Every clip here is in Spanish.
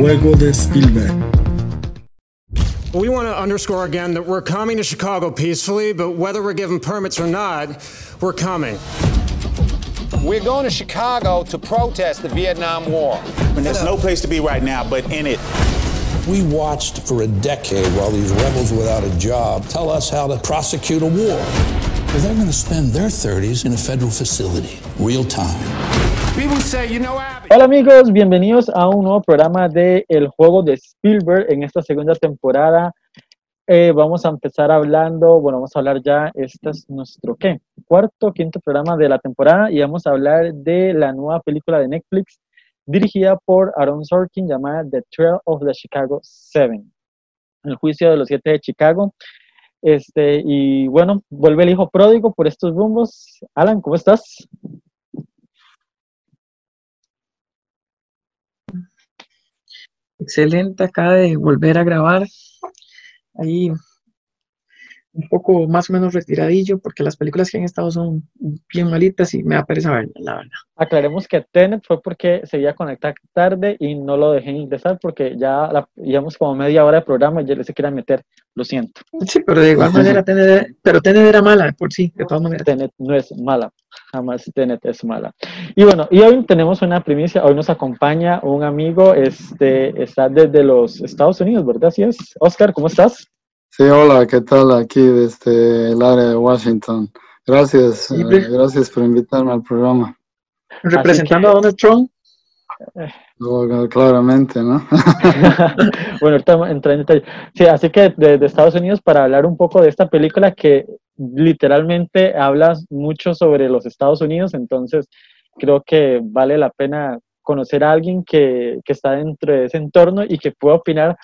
El juego de Spielberg. We want to underscore again that we're coming to Chicago peacefully, but whether we're given permits or not, we're coming. We're going to Chicago to protest the Vietnam War. And there's no place to be right now but in it. We watched for a decade while these rebels without a job tell us how to prosecute a war. Well, they're going to spend their 30s in a federal facility, real time. Hola amigos, bienvenidos a un nuevo programa de El Juego de Spielberg en esta segunda temporada. Eh, vamos a empezar hablando, bueno, vamos a hablar ya, este es nuestro, ¿qué? Cuarto, quinto programa de la temporada y vamos a hablar de la nueva película de Netflix dirigida por Aaron Sorkin llamada The Trail of the Chicago Seven, el juicio de los siete de Chicago. Este, y bueno, vuelve el hijo pródigo por estos rumbos. Alan, ¿cómo estás? Excelente, acá de volver a grabar. Ahí un poco más o menos retiradillo, porque las películas que han estado son bien malitas y me da pereza verlas, la verdad. Aclaremos que Tenet fue porque se iba a conectar tarde y no lo dejé ingresar porque ya la, llevamos como media hora de programa y ya le se quiera meter, lo siento. Sí, pero de igual manera, Tenet, pero Tenet era mala por sí, de todas maneras. Tenet no es mala, jamás Tenet es mala. Y bueno, y hoy tenemos una primicia, hoy nos acompaña un amigo, este, está desde los Estados Unidos, ¿verdad? Así es. Oscar, ¿cómo estás? Sí, hola, ¿qué tal? Aquí desde el área de Washington. Gracias, Sí, eh, gracias por invitarme al programa. Representando que- a Donald Trump, Oh, claramente, ¿no? bueno, ahorita entré en detalle. Sí, así que desde Estados Unidos para hablar un poco de esta película que literalmente habla mucho sobre los Estados Unidos, entonces creo que vale la pena conocer a alguien que, que está dentro de ese entorno y que pueda opinar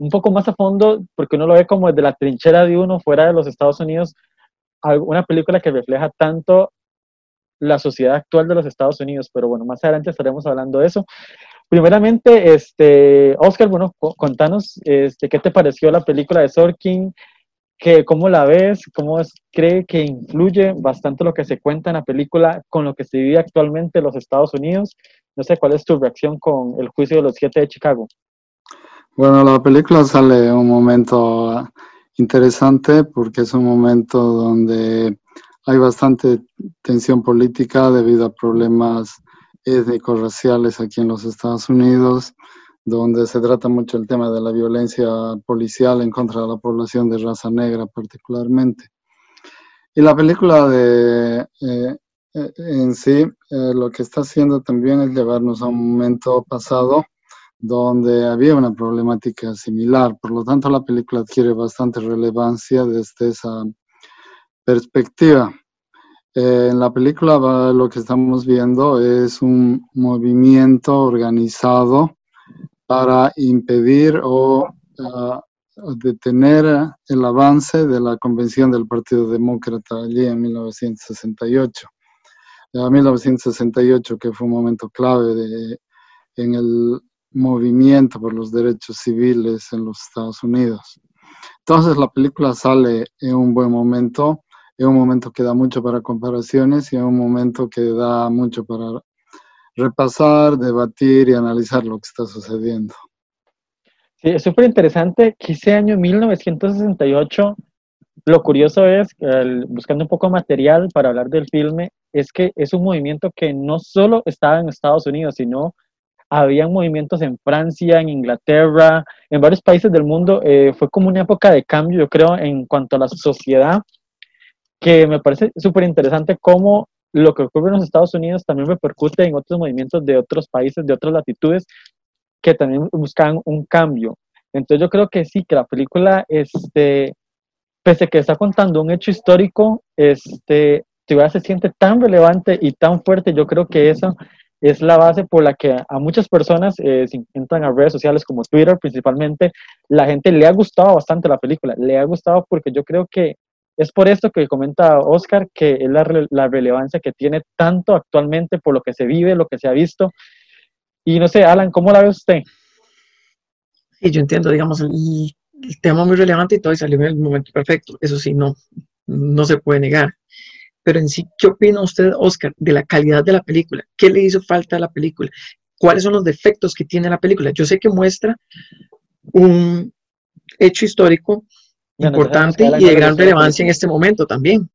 un poco más a fondo, porque uno lo ve como desde la trinchera de uno fuera de los Estados Unidos, una película que refleja tanto la sociedad actual de los Estados Unidos, pero bueno, más adelante estaremos hablando de eso. Primeramente, este, Oscar, bueno, co- contanos, este, ¿qué te pareció la película de Sorkin? ¿Qué, ¿Cómo la ves? ¿Cómo es- cree que influye bastante lo que se cuenta en la película con lo que se vive actualmente en los Estados Unidos? No sé, ¿cuál es tu reacción con el juicio de los siete de Chicago? Bueno, la película sale un momento interesante porque es un momento donde hay bastante tensión política debido a problemas étnicos, raciales aquí en los Estados Unidos, donde se trata mucho el tema de la violencia policial en contra de la población de raza negra particularmente. Y la película de, eh, eh, en sí eh, lo que está haciendo también es llevarnos a un momento pasado donde había una problemática similar. Por lo tanto, la película adquiere bastante relevancia desde esa perspectiva. Eh, en la película lo que estamos viendo es un movimiento organizado para impedir o ah, detener el avance de la convención del Partido Demócrata allí en 1968. Eh, 1968, que fue un momento clave de- en el movimiento por los derechos civiles en los Estados Unidos. Entonces la película sale en un buen momento, en un momento que da mucho para comparaciones y en un momento que da mucho para repasar, debatir y analizar lo que está sucediendo. Sí, es súper interesante ese año 1968, lo curioso es, el- buscando un poco material para hablar del filme, es que es un movimiento que no solo estaba en Estados Unidos, sino había movimientos en Francia, en Inglaterra, en varios países del mundo. eh, fue como una época de cambio, yo creo, en cuanto a la sociedad, que me parece súper interesante cómo lo que ocurre en los Estados Unidos también repercute en otros movimientos de otros países, de otras latitudes, que también buscan un cambio. Entonces yo creo que sí, que la película, este, pese a que está contando un hecho histórico, este, se siente tan relevante y tan fuerte, yo creo que eso es la base por la que a muchas personas, eh, si a redes sociales como Twitter principalmente, la gente le ha gustado bastante la película, le ha gustado porque yo creo que es por esto que comenta Oscar, que es la, la relevancia que tiene tanto actualmente por lo que se vive, lo que se ha visto. Y no sé, Alan, ¿cómo la ve usted? Sí, yo entiendo, digamos, el, el tema muy relevante y todo y salió en el momento perfecto. Eso sí, no, no se puede negar. Pero en sí, ¿qué opina usted, Oscar, de la calidad de la película? ¿Qué le hizo falta a la película? cuáles son los defectos que tiene la película. Yo sé que muestra un hecho histórico Bueno, importante y de gran relevancia en este momento también.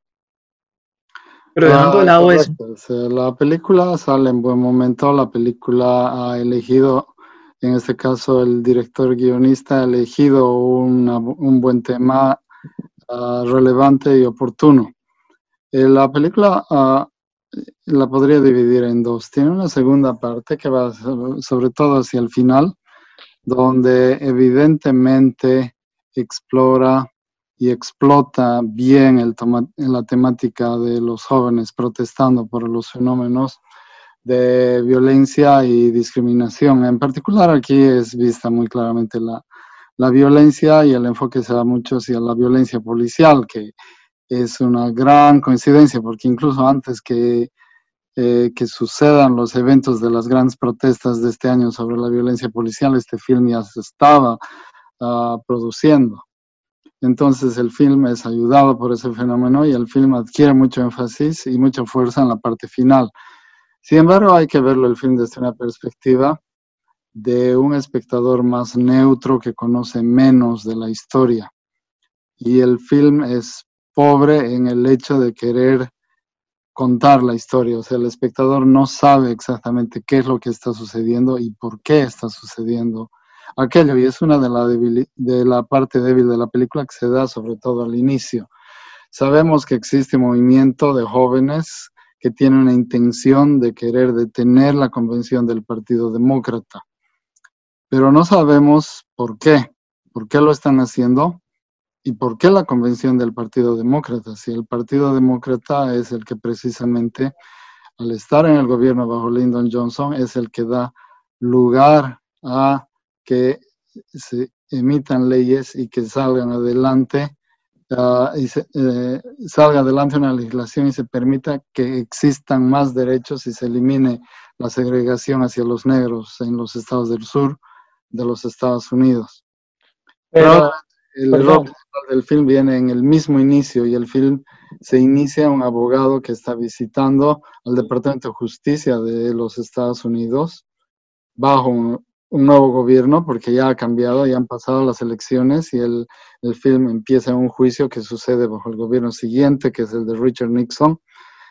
Pero dejando de Ah, lado eso, la película sale en buen momento. La película ha elegido, en este caso, el director guionista ha elegido una- un buen tema ah, relevante y oportuno. Eh, la película ah, la podría dividir en dos. Tiene una segunda parte que va sobre, todo hacia el final, donde evidentemente explora y explota bien el la temática de los jóvenes protestando por los fenómenos de violencia y discriminación. En particular aquí es vista muy claramente la, la violencia y el enfoque se da mucho hacia la violencia policial, que es una gran coincidencia, porque incluso antes que, eh, que sucedan los eventos de las grandes protestas de este año sobre la violencia policial, este film ya se estaba ah, produciendo. Entonces el film es ayudado por ese fenómeno y el film adquiere mucho énfasis y mucha fuerza en la parte final. Sin embargo, hay que verlo el film desde una perspectiva de un espectador más neutro que conoce menos de la historia. Y el film es pobre en el hecho de querer contar la historia. O sea, el espectador no sabe exactamente qué es lo que está sucediendo y por qué está sucediendo aquello. Y es una de la, de parte débil de la película que se da sobre todo al inicio. Sabemos que existe movimiento de jóvenes que tiene una intención de querer detener la convención del Partido Demócrata, pero no sabemos por qué, por qué lo están haciendo y por qué la convención del Partido Demócrata. Si el Partido Demócrata es el que precisamente, al estar en el gobierno bajo Lyndon Johnson, es el que da lugar a que se emitan leyes y que salgan adelante ah, y se, eh, salga adelante una legislación y se permita que existan más derechos y se elimine la segregación hacia los negros en los estados del sur de los Estados Unidos. Pero, el perdón. error del film viene en el mismo inicio y el film se inicia un abogado que está visitando al Departamento de Justicia de los Estados Unidos bajo un, un nuevo gobierno porque ya ha cambiado, ya han pasado las elecciones y el, el film empieza un juicio que sucede bajo el gobierno siguiente, que es el de Richard Nixon,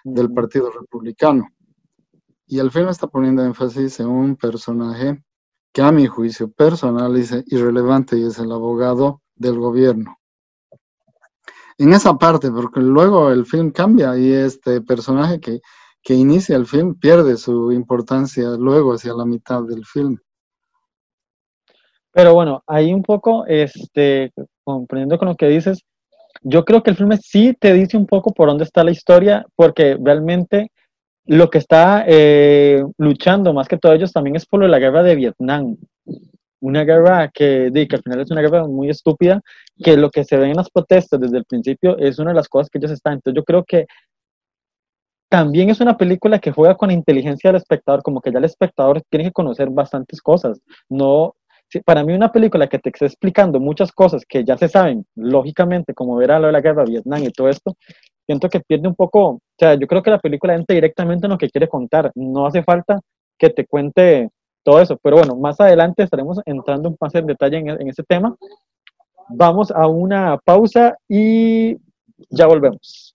del Partido Republicano. Y el film está poniendo énfasis en un personaje que a mi juicio personal es irrelevante y es el abogado del gobierno. En esa parte, porque luego el film cambia y este personaje que, que inicia el film pierde su importancia luego hacia la mitad del film. Pero bueno, ahí un poco, este, comprendiendo con lo que dices, yo creo que el filme sí te dice un poco por dónde está la historia, porque realmente lo que está eh, luchando más que todo ellos también es por la guerra de Vietnam. Una guerra que, que al final es una guerra muy estúpida, que lo que se ve en las protestas desde el principio es una de las cosas que ellos están. Entonces yo creo que también es una película que juega con la inteligencia del espectador, como que ya el espectador tiene que conocer bastantes cosas. No, para mí una película que te esté explicando muchas cosas que ya se saben, lógicamente, como ver a lo de la guerra de Vietnam y todo esto, siento que pierde un poco, o sea, yo creo que la película entra directamente en lo que quiere contar, no hace falta que te cuente todo eso, pero bueno, más adelante estaremos entrando más en detalle en, en ese tema. Vamos a una pausa y ya volvemos.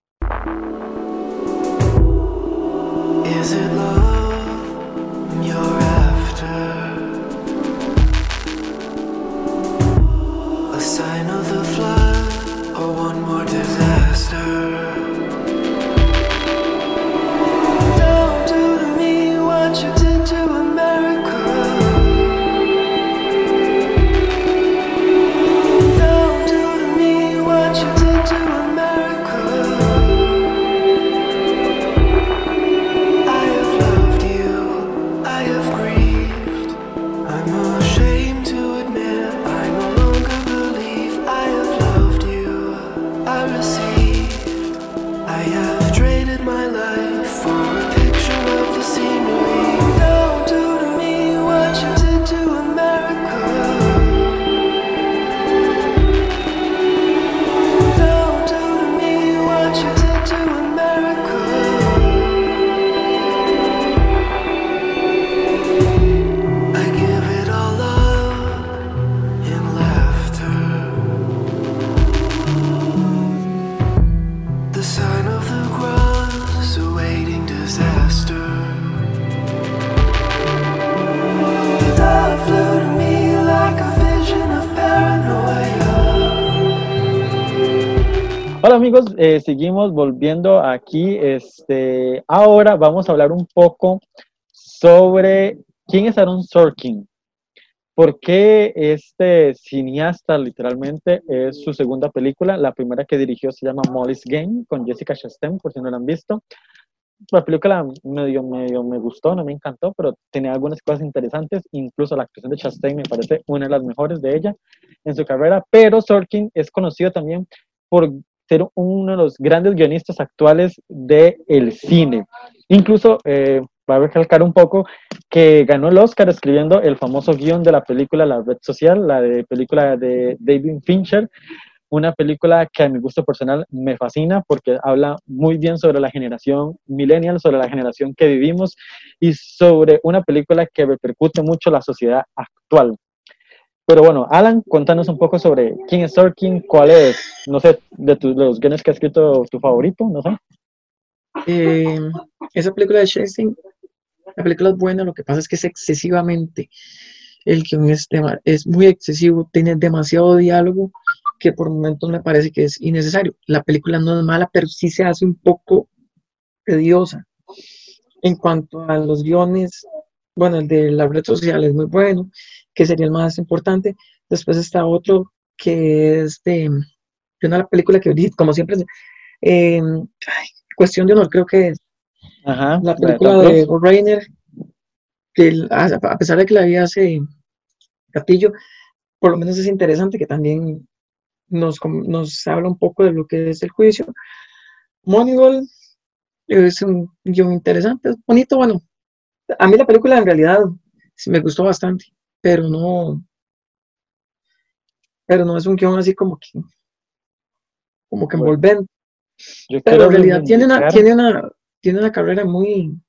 Hola amigos, eh, seguimos volviendo aquí. Este, ahora vamos a hablar un poco sobre quién es Aaron Sorkin. ¿Por qué este cineasta literalmente es su segunda película? La primera que dirigió se llama Molly's Game con Jessica Chastain, por si no la han visto. La película medio, medio me gustó, no me encantó, pero tenía algunas cosas interesantes. Incluso la actuación de Chastain me parece una de las mejores de ella en su carrera. Pero Sorkin es conocido también por ser uno de los grandes guionistas actuales del el cine. Incluso eh, va a recalcar un poco que ganó el Oscar escribiendo el famoso guion de la película La Red Social, la de película de David Fincher, una película que a mi gusto personal me fascina porque habla muy bien sobre la generación millennial, sobre la generación que vivimos y sobre una película que repercute mucho la sociedad actual. Pero bueno, Alan, cuéntanos un poco sobre quién es Sorkin, cuál es, no sé, de, tus, de los guiones que ha escrito tu favorito, no sé. Eh, esa película de Chastain, la película es buena, lo que pasa es que es excesivamente, el guion es, es muy excesivo, tiene demasiado diálogo que por momentos me parece que es innecesario. La película no es mala, pero sí se hace un poco tediosa. En cuanto a los guiones, bueno, el de la red social es muy bueno, que sería el más importante. Después está otro que es de, de una película que, como siempre, eh, ay, Cuestión de Honor, creo que es Ajá, la película de. Bob Reiner, que el- a pesar de que la vi hace Gatillo, por lo menos es interesante que también nos, nos habla un poco de lo que es el juicio. Moneyball es un guion interesante, es bonito, bueno, a mí la película en realidad me gustó bastante, pero no, pero no es un guion así como que, como que Bueno, envolvente. Yo Pero en realidad tiene una, tiene una, tiene una carrera muy,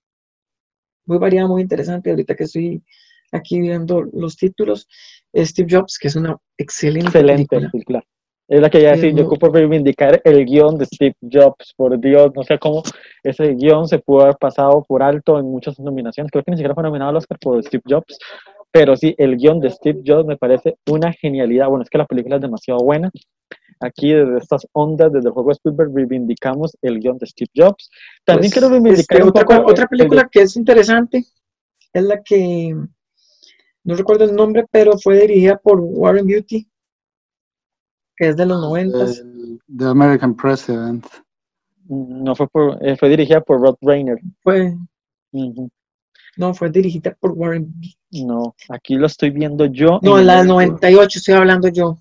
muy variada, muy interesante. Ahorita que estoy aquí viendo los títulos, Steve Jobs, que es una excelente, Excelente película. película. Es la que ya Sí, decir, yo ocupo reivindicar el guion de Steve Jobs, por Dios, no sé cómo ese guion se pudo haber pasado por alto en muchas nominaciones, creo que ni siquiera fue nominado al Oscar por Steve Jobs, pero sí, el guion de Steve Jobs me parece una genialidad, bueno, es que la película es demasiado buena, aquí desde estas ondas, desde el juego de Spielberg, reivindicamos el guion de Steve Jobs, también Pues, quiero reivindicar este, un otra, poco otra el película que es interesante es la que, no recuerdo el nombre, pero fue dirigida por Warren Beatty, que es de los noventas. El- The American President. no fue, por, eh, fue dirigida por Rod Reiner, Fue. No, fue dirigida por Warren Beatty. no, aquí lo estoy viendo yo. No, en la del el- 98 estoy hablando yo.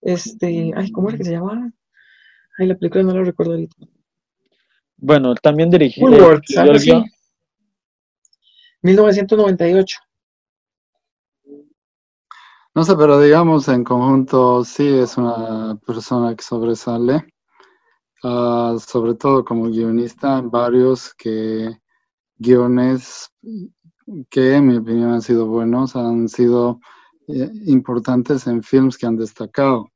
Este, ay, ¿cómo era que se llamaba? Ay, la película no la recuerdo ahorita. Bueno, también así. guion. 1998. No sé, pero digamos en conjunto sí es una persona que sobresale, ah, sobre todo como guionista varios que guiones que en mi opinión han sido buenos, han sido eh, importantes en films que han destacado.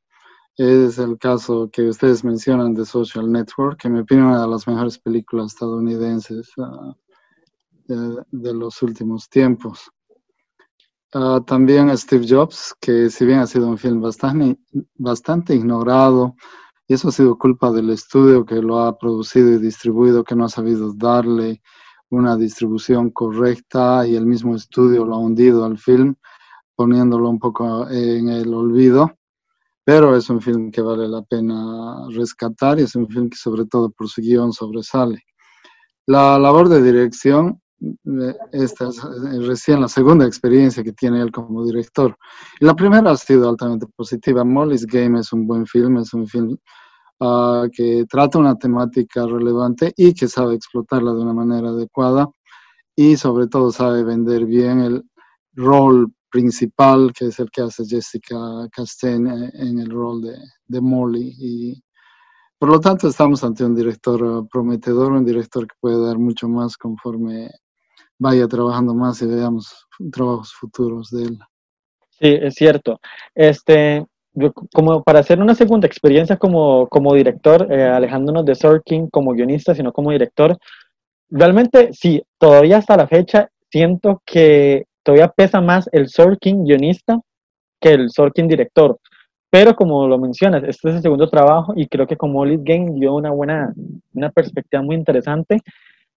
Es el caso que ustedes mencionan de Social Network, que en mi opinión es una de las mejores películas estadounidenses ah, de, los últimos tiempos. Ah, también Steve Jobs, que si bien ha sido un film bastante, bastante ignorado, y eso ha sido culpa del estudio que lo ha producido y distribuido, que no ha sabido darle una distribución correcta y el mismo estudio lo ha hundido al film, poniéndolo un poco en el olvido. Pero es un film que vale la pena rescatar y es un film que sobre todo por su guion sobresale. La labor de dirección esta es eh, recién la segunda experiencia que tiene él como director. La primera ha sido altamente positiva. Molly's Game es un buen film, es un film ah, que trata una temática relevante y que sabe explotarla de una manera adecuada y sobre todo sabe vender bien el rol principal que es el que hace Jessica Chastain eh, en el rol de, de Molly y por lo tanto estamos ante un director eh, prometedor, un director que puede dar mucho más conforme vaya trabajando más y veamos trabajos futuros de él. Sí, es cierto. Este, como para hacer una segunda experiencia como, como director, eh, alejándonos de Sorkin como guionista, sino como director, realmente sí, todavía hasta la fecha siento que todavía pesa más el Sorkin guionista que el Sorkin director. Pero como lo mencionas, este es el segundo trabajo y creo que como Olive Game dio una buena, una perspectiva muy interesante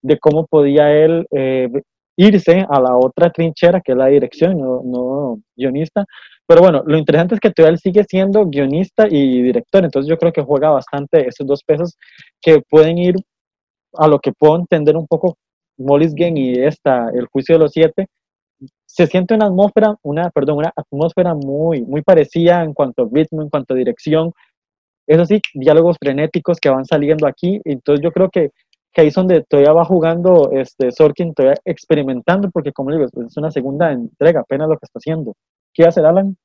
de cómo podía él eh, irse a la otra trinchera que es la dirección, no, no guionista. Pero bueno, lo interesante es que todavía él sigue siendo guionista y director, entonces yo creo que juega bastante esos dos pesos que pueden ir a lo que puedo entender un poco Molly's Game y esta, El Juicio de los Siete, se siente una atmósfera, una, perdón, una atmósfera muy, muy parecida en cuanto a ritmo, en cuanto a dirección. Eso sí, diálogos frenéticos que van saliendo aquí. Entonces yo creo que, que ahí es donde todavía va jugando este Sorkin, todavía experimentando, porque como digo, es una segunda entrega, apenas lo que está haciendo. ¿Qué hace Alan?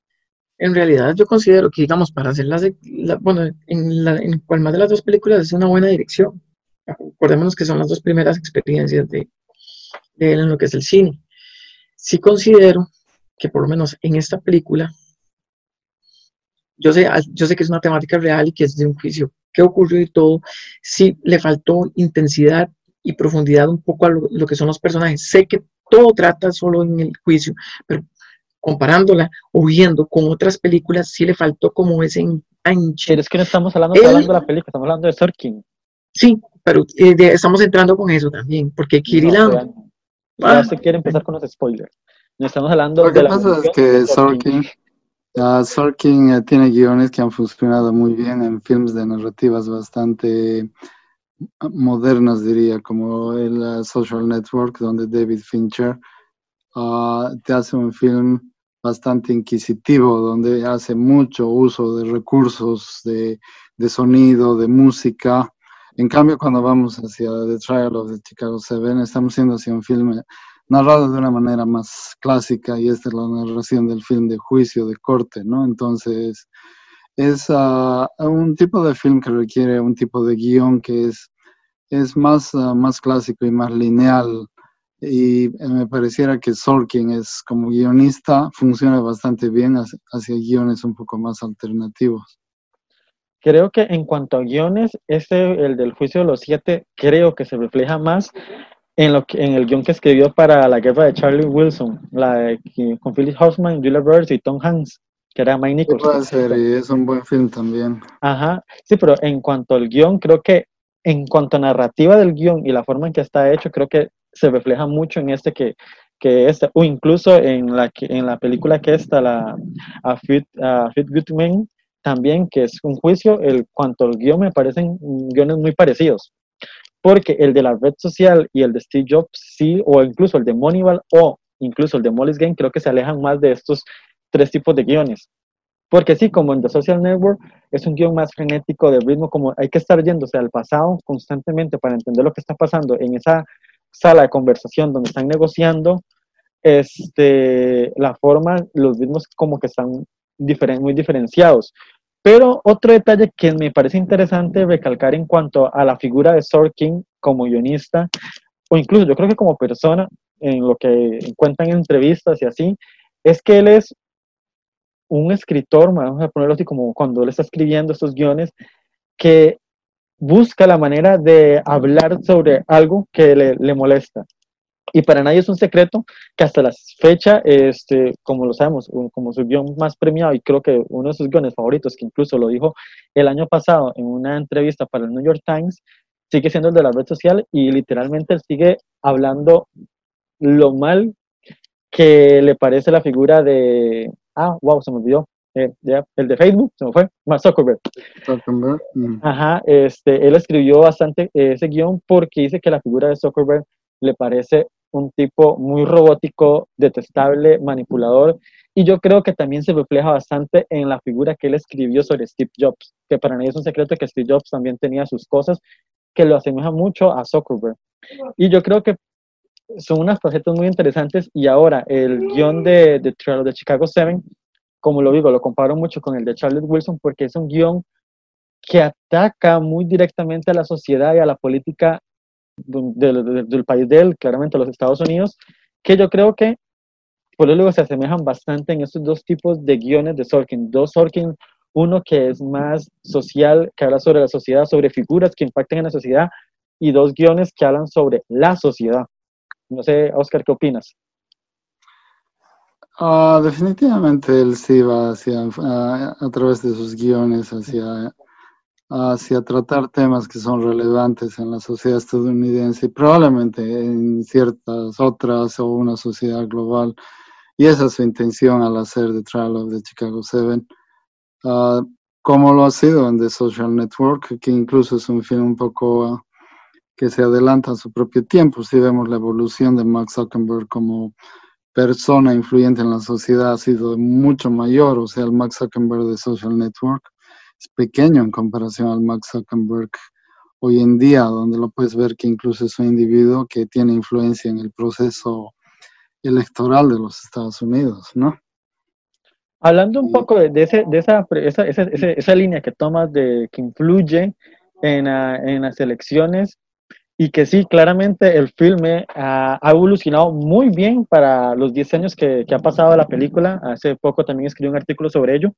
En realidad yo considero que, digamos, para hacer las, la, bueno, en, la, en cual más de las dos películas es una buena dirección. Acordémonos que son las dos primeras experiencias de, de él en lo que es el cine sí considero que por lo menos en esta película, yo sé, yo sé que es una temática real y que es de un juicio, qué ocurrió y todo, sí le faltó intensidad y profundidad un poco a lo, que son los personajes. Sé que todo trata solo en el juicio, pero comparándola o viendo con otras películas, sí le faltó como ese enganche. Pero es que no estamos hablando, hablando de la película, estamos hablando de Sorkin. Sí, pero eh, estamos entrando con eso también, porque Kirill ya se quiere empezar con los spoilers. No estamos hablando Lo que pasa es que Sorkin, Sorkin eh, tiene guiones que han funcionado muy bien en films de narrativas bastante ah, modernas, diría, como el uh, Social Network, donde David Fincher uh, te hace un film bastante inquisitivo, donde hace mucho uso de recursos de, de sonido, de música, en cambio, cuando vamos hacia The Trial of the Chicago Seven, estamos yendo hacia un filme narrado de una manera más clásica y esta es la narración del film de juicio, de corte, ¿no? Entonces, es ah, un tipo de film que requiere un tipo de guion que es, es más, ah, más clásico y más lineal. Y me pareciera que Sorkin es como guionista, funciona bastante bien hacia, hacia guiones un poco más alternativos. Creo que en cuanto a guiones, este, el del juicio de los siete, creo que se refleja más en, lo que, en el guion que escribió para la guerra de Charlie Wilson, la de, con Philip Hoffman, Julia Roberts y Tom Hanks, que era Mike Nichols. Es un buen film también. Ajá, sí, pero en cuanto al guion, creo que en cuanto a narrativa del guion y la forma en que está hecho, creo que se refleja mucho en este que, que este, o incluso en la, en la película que está, la A Fit, a Fit Good Men, también que es un juicio, el cuanto al guion me parecen guiones muy parecidos, porque el de la red social y el de Steve Jobs sí, o incluso el de Moneyball o incluso el de Molly's Game, creo que se alejan más de estos tres tipos de guiones. Porque sí, como en The Social Network, es un guion más frenético de ritmo, como hay que estar yéndose al pasado constantemente para entender lo que está pasando en esa sala de conversación donde están negociando, este, la forma, los ritmos como que están diferen, muy diferenciados. Pero otro detalle que me parece interesante recalcar en cuanto a la figura de Sorkin como guionista, o incluso yo creo que como persona, en lo que cuentan en entrevistas y así, es que él es un escritor, vamos a ponerlo así como cuando él está escribiendo estos guiones, que busca la manera de hablar sobre algo que le molesta. Y para nadie es un secreto que hasta la fecha, este, como lo sabemos, como su guion más premiado y creo que uno de sus guiones favoritos, que incluso lo dijo el año pasado en una entrevista para el New York Times, sigue siendo el de la red social y literalmente él sigue hablando lo mal que le parece la figura de, ah, wow, se me olvidó, eh, el de Facebook, se me fue, Mark Zuckerberg. Zuckerberg. Mm. Ajá, este, él escribió bastante ese guion porque dice que la figura de Zuckerberg le parece un tipo muy robótico, detestable, manipulador, y yo creo que también se refleja bastante en la figura que él escribió sobre Steve Jobs, que para mí es un secreto que Steve Jobs también tenía sus cosas que lo asemeja mucho a Zuckerberg. Y yo creo que son unas facetas muy interesantes y ahora el guion de, de de Chicago 7, como lo digo, lo comparo mucho con el de Charlotte Wilson porque es un guion que ataca muy directamente a la sociedad y a la política del, país de él, claramente los Estados Unidos, que yo creo que por luego se asemejan bastante en estos dos tipos de guiones de Sorkin. Dos Sorkin Uno que es más social, que habla sobre la sociedad, sobre figuras que impactan en la sociedad, y dos guiones que hablan sobre la sociedad. No sé, Oscar, ¿qué opinas? Ah, definitivamente él sí va hacia, ah, a través de sus guiones hacia, hacia tratar temas que son relevantes en la sociedad estadounidense y probablemente en ciertas otras o una sociedad global. Y esa es su intención al hacer The Trial of the Chicago Seven, ah, como lo ha sido en The Social Network, que incluso es un film un poco que se adelanta a su propio tiempo. Si vemos la evolución de Mark Zuckerberg como persona influyente en la sociedad ha sido mucho mayor, o sea, el Mark Zuckerberg de Social Network es pequeño en comparación al Mark Zuckerberg hoy en día, donde lo puedes ver que incluso es un individuo que tiene influencia en el proceso electoral de los Estados Unidos, ¿no? Hablando un poco de, ese, de esa, esa, esa, esa, línea que tomas de que influye en, en las elecciones, y que sí, claramente el filme ha, evolucionado muy bien para los 10 años que, que, ha pasado la película. Hace poco también escribí un artículo sobre ello,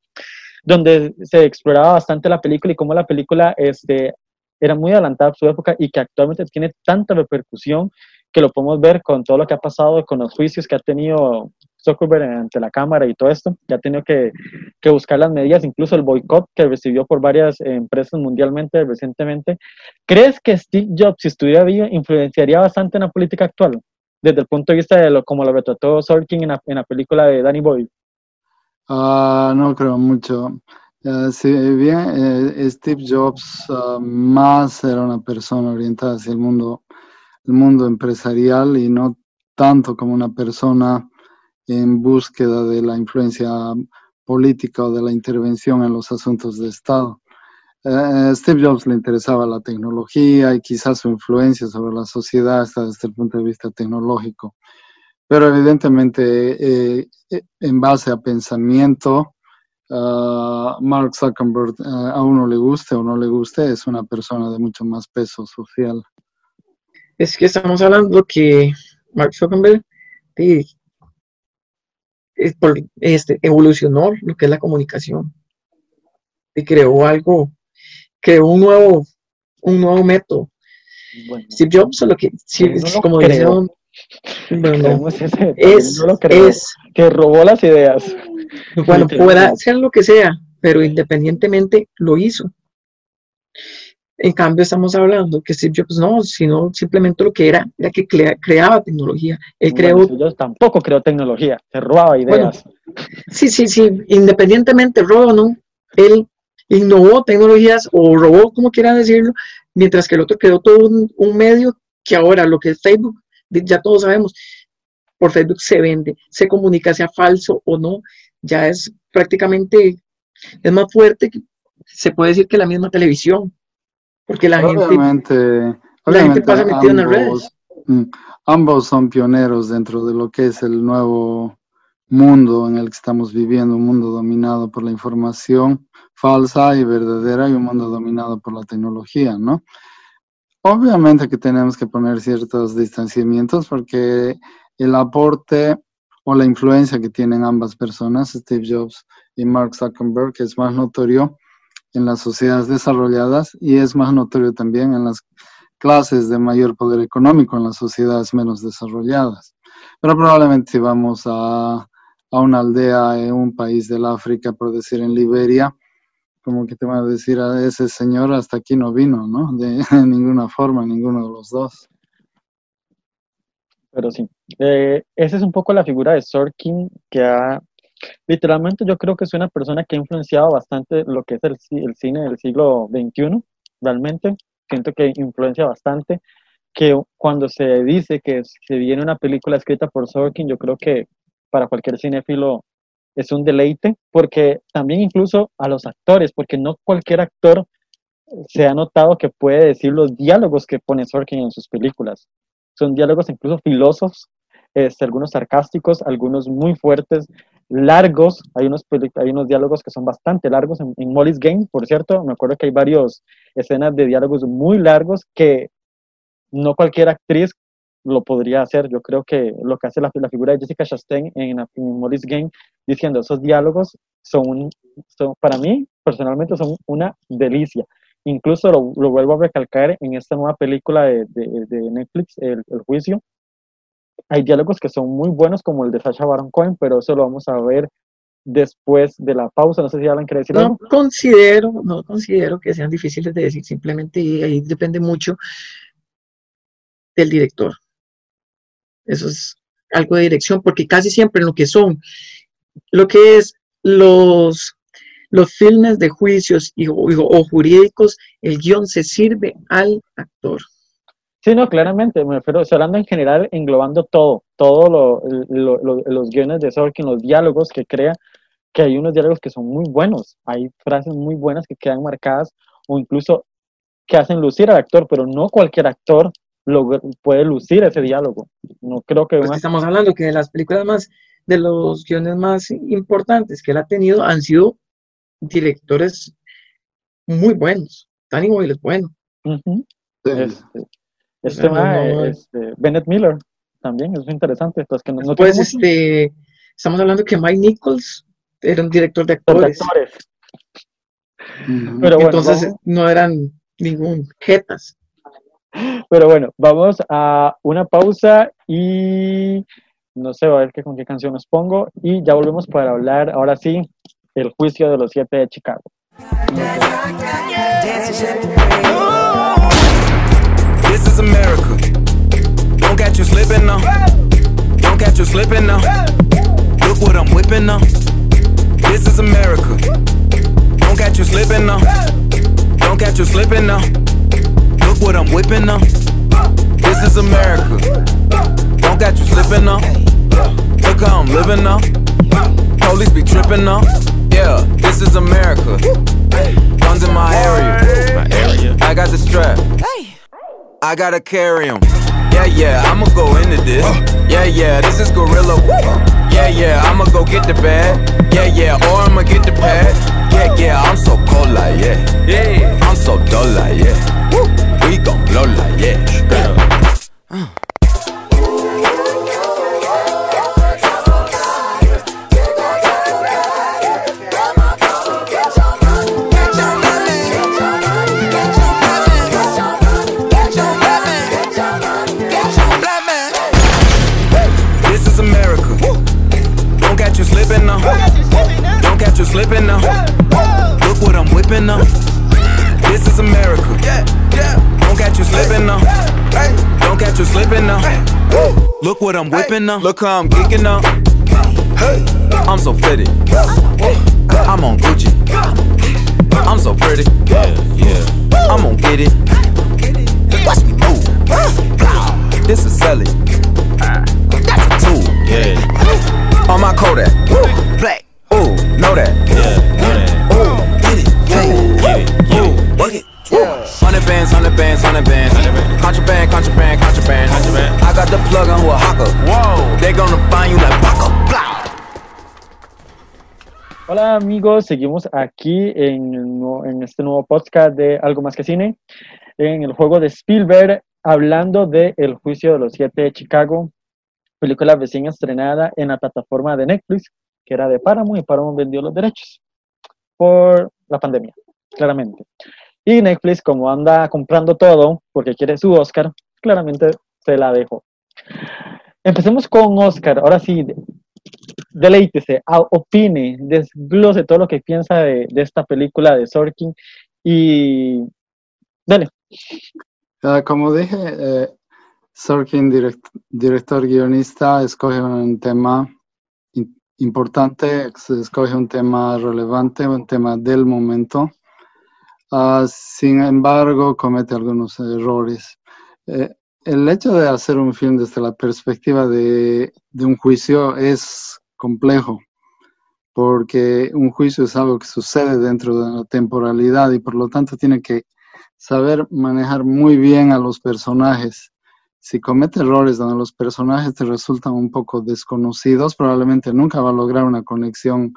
donde se exploraba bastante la película y cómo la película este, era muy adelantada a su época y que actualmente tiene tanta repercusión que lo podemos ver con todo lo que ha pasado, con los juicios que ha tenido Zuckerberg ante la cámara y todo esto, ya ha tenido que, que, buscar las medidas, incluso el boicot que recibió por varias empresas mundialmente recientemente. ¿Crees que Steve Jobs, si estuviera vivo, influenciaría bastante en la política actual? Desde el punto de vista de lo, como lo retrató Sorkin en la, en la película de Danny Boyle. Uh, no creo mucho. Uh, si bien eh, Steve Jobs uh, más era una persona orientada hacia el mundo, empresarial y no tanto como una persona en búsqueda de la influencia política o de la intervención en los asuntos de Estado. Eh, Steve Jobs le interesaba la tecnología y quizás su influencia sobre la sociedad hasta desde el punto de vista tecnológico. Pero evidentemente, eh, eh, en base a pensamiento, uh, Mark Zuckerberg, uh, a uno le guste o no le guste, es una persona de mucho más peso social. Es que estamos hablando que Mark Zuckerberg este, evolucionó lo que es la comunicación y creó algo, creó un nuevo, un nuevo método. Steve Jobs, lo que, como dijeron, es, es, que robó las ideas. Bueno, pueda ser lo que sea, pero independientemente lo hizo. En cambio, estamos hablando que Steve Jobs no, sino simplemente lo que era, era que creaba tecnología. Él creó. Yo tampoco creó tecnología, se robaba ideas. sí, sí, sí, independientemente, robo no, él innovó tecnologías o robó, como quieran decirlo, mientras que el otro creó todo un, medio que ahora lo que es Facebook, ya todos sabemos, por Facebook se vende, se comunica, sea falso o no, ya es prácticamente, es más fuerte, se puede decir que la misma televisión. Porque la gente, pasa metida en las redes. Mm, ambos son pioneros dentro de lo que es el nuevo mundo en el que estamos viviendo, un mundo dominado por la información falsa y verdadera y un mundo dominado por la tecnología, ¿no? Obviamente que tenemos que poner ciertos distanciamientos porque el aporte o la influencia que tienen ambas personas, Steve Jobs y Mark Zuckerberg, es más notorio en las sociedades desarrolladas y es más notorio también en las clases de mayor poder económico en las sociedades menos desarrolladas. Pero probablemente si vamos a, a una aldea en un país del África, por decir en Liberia, como que te van a decir a ese señor hasta aquí no vino, ¿no? De, ninguna forma, ninguno de los dos. Pero sí, eh, esa es un poco la figura de Sorkin que ha Literalmente yo creo que es una persona que ha influenciado bastante lo que es el, el cine del siglo XXI, realmente. Siento que influencia bastante, que cuando se dice que se viene una película escrita por Sorkin, yo creo que para cualquier cinéfilo es un deleite, porque también incluso a los actores, porque no cualquier actor se ha notado que puede decir los diálogos que pone Sorkin en sus películas. Son diálogos incluso filósofos, este, algunos sarcásticos, algunos muy fuertes, largos, hay unos, hay unos diálogos que son bastante largos en, Molly's Game, por cierto, me acuerdo que hay varias escenas de diálogos muy largos que no cualquier actriz lo podría hacer. Yo creo que lo que hace la, la figura de Jessica Chastain en, en Morris Game, diciendo esos diálogos, son, un- son, para mí, personalmente, son una delicia. Incluso lo, lo vuelvo a recalcar en esta nueva película de, de- de Netflix, el, El Juicio. Hay diálogos que son muy buenos, como el de Sacha Baron Cohen, pero eso lo vamos a ver después de la pausa. No sé si Alan quiere decir No algo. considero, no considero que sean difíciles de decir, simplemente ahí depende mucho del director. Eso es algo de dirección, porque casi siempre lo que son, lo que es los, los filmes de juicios y, o, jurídicos, el guion se sirve al actor. Sí, no, claramente, me refiero, estoy hablando en general, englobando todo, todo lo, lo- lo- los guiones de Sorkin, los diálogos que crea, que hay unos diálogos que son muy buenos, hay frases muy buenas que quedan marcadas o incluso que hacen lucir al actor, pero no cualquier actor puede lucir ese diálogo. No creo que Pues una- estamos hablando que de las películas más, de los guiones más importantes que él ha tenido han sido directores muy buenos. Danny Boyle es bueno. Este, este no, este, Bennett Miller también, es interesante, pues que no, no Pues este, estamos hablando que Mike Nichols era un director de de actores. actores. Ujú. Pero bueno, Entonces vamos- no eran ningún jetas. Pero bueno, vamos a una pausa y no sé, a ver qué, con qué canción nos pongo y ya volvemos para hablar, ahora sí, el juicio de los siete de Chicago. This is America. Don't catch you slipping now. Don't catch you slipping now. Look what I'm whipping now. This is America. Don't catch you slipping now. Don't catch you slipping now. Look what I'm whipping now. This is America. Don't got you slipping now. Look how I'm living now. Police be tripping now. Yeah, this is America. Guns in my area. My area. I got the strap. I gotta carry him. Yeah, yeah, I'ma go into this. Yeah, yeah, this is Gorilla. Yeah, yeah, I'ma go get the bag. Yeah, yeah, or I'ma get the pad. Yeah, yeah, I'm so cold like yeah. Yeah, I'm so dull like yeah. We gon' blow like yeah. This is America. Don't catch you slipping now. Don't catch you slipping now. Now. This is America. Don't catch you slipping now. Don't catch you slipping now. Look what I'm whipping now. Look how I'm geeking now. I'm so fitted. I'm on Gucci. I'm so pretty. Yeah, yeah. I'm gonna get it. Watch me move. This is Sally. That's a tool. Yeah. On my Kodak. Black. Ooh, know that. Yeah, bands, hundred bands, hundred bands. Contraband, contraband, contraband. I got the plug on who a hawker. Whoa. They gonna find you like Paco. Blah. Hola amigos, seguimos aquí en, el nuevo- en este nuevo podcast de Algo Más que Cine, en el juego de Spielberg, hablando de El Juicio de los Siete de Chicago, película recién estrenada en la plataforma de Netflix, que era de Paramount, y Paramount vendió los derechos por la pandemia, claramente. Y Netflix, como anda comprando todo, porque quiere su Oscar, claramente se la dejó. Empecemos con Oscar, ahora sí, deleítese, opine, desglose todo lo que piensa de, esta película de Sorkin y dale. Ah, como dije, eh, Sorkin, direct- director guionista, escoge un tema importante, escoge un tema relevante, un tema del momento. Ah, sin embargo, comete algunos errores. Eh, el hecho de hacer un film desde la perspectiva de, de un juicio es complejo, porque un juicio es algo que sucede dentro de la temporalidad y por lo tanto tiene que saber manejar muy bien a los personajes. Si comete errores donde los personajes te resultan un poco desconocidos, probablemente nunca va a lograr una conexión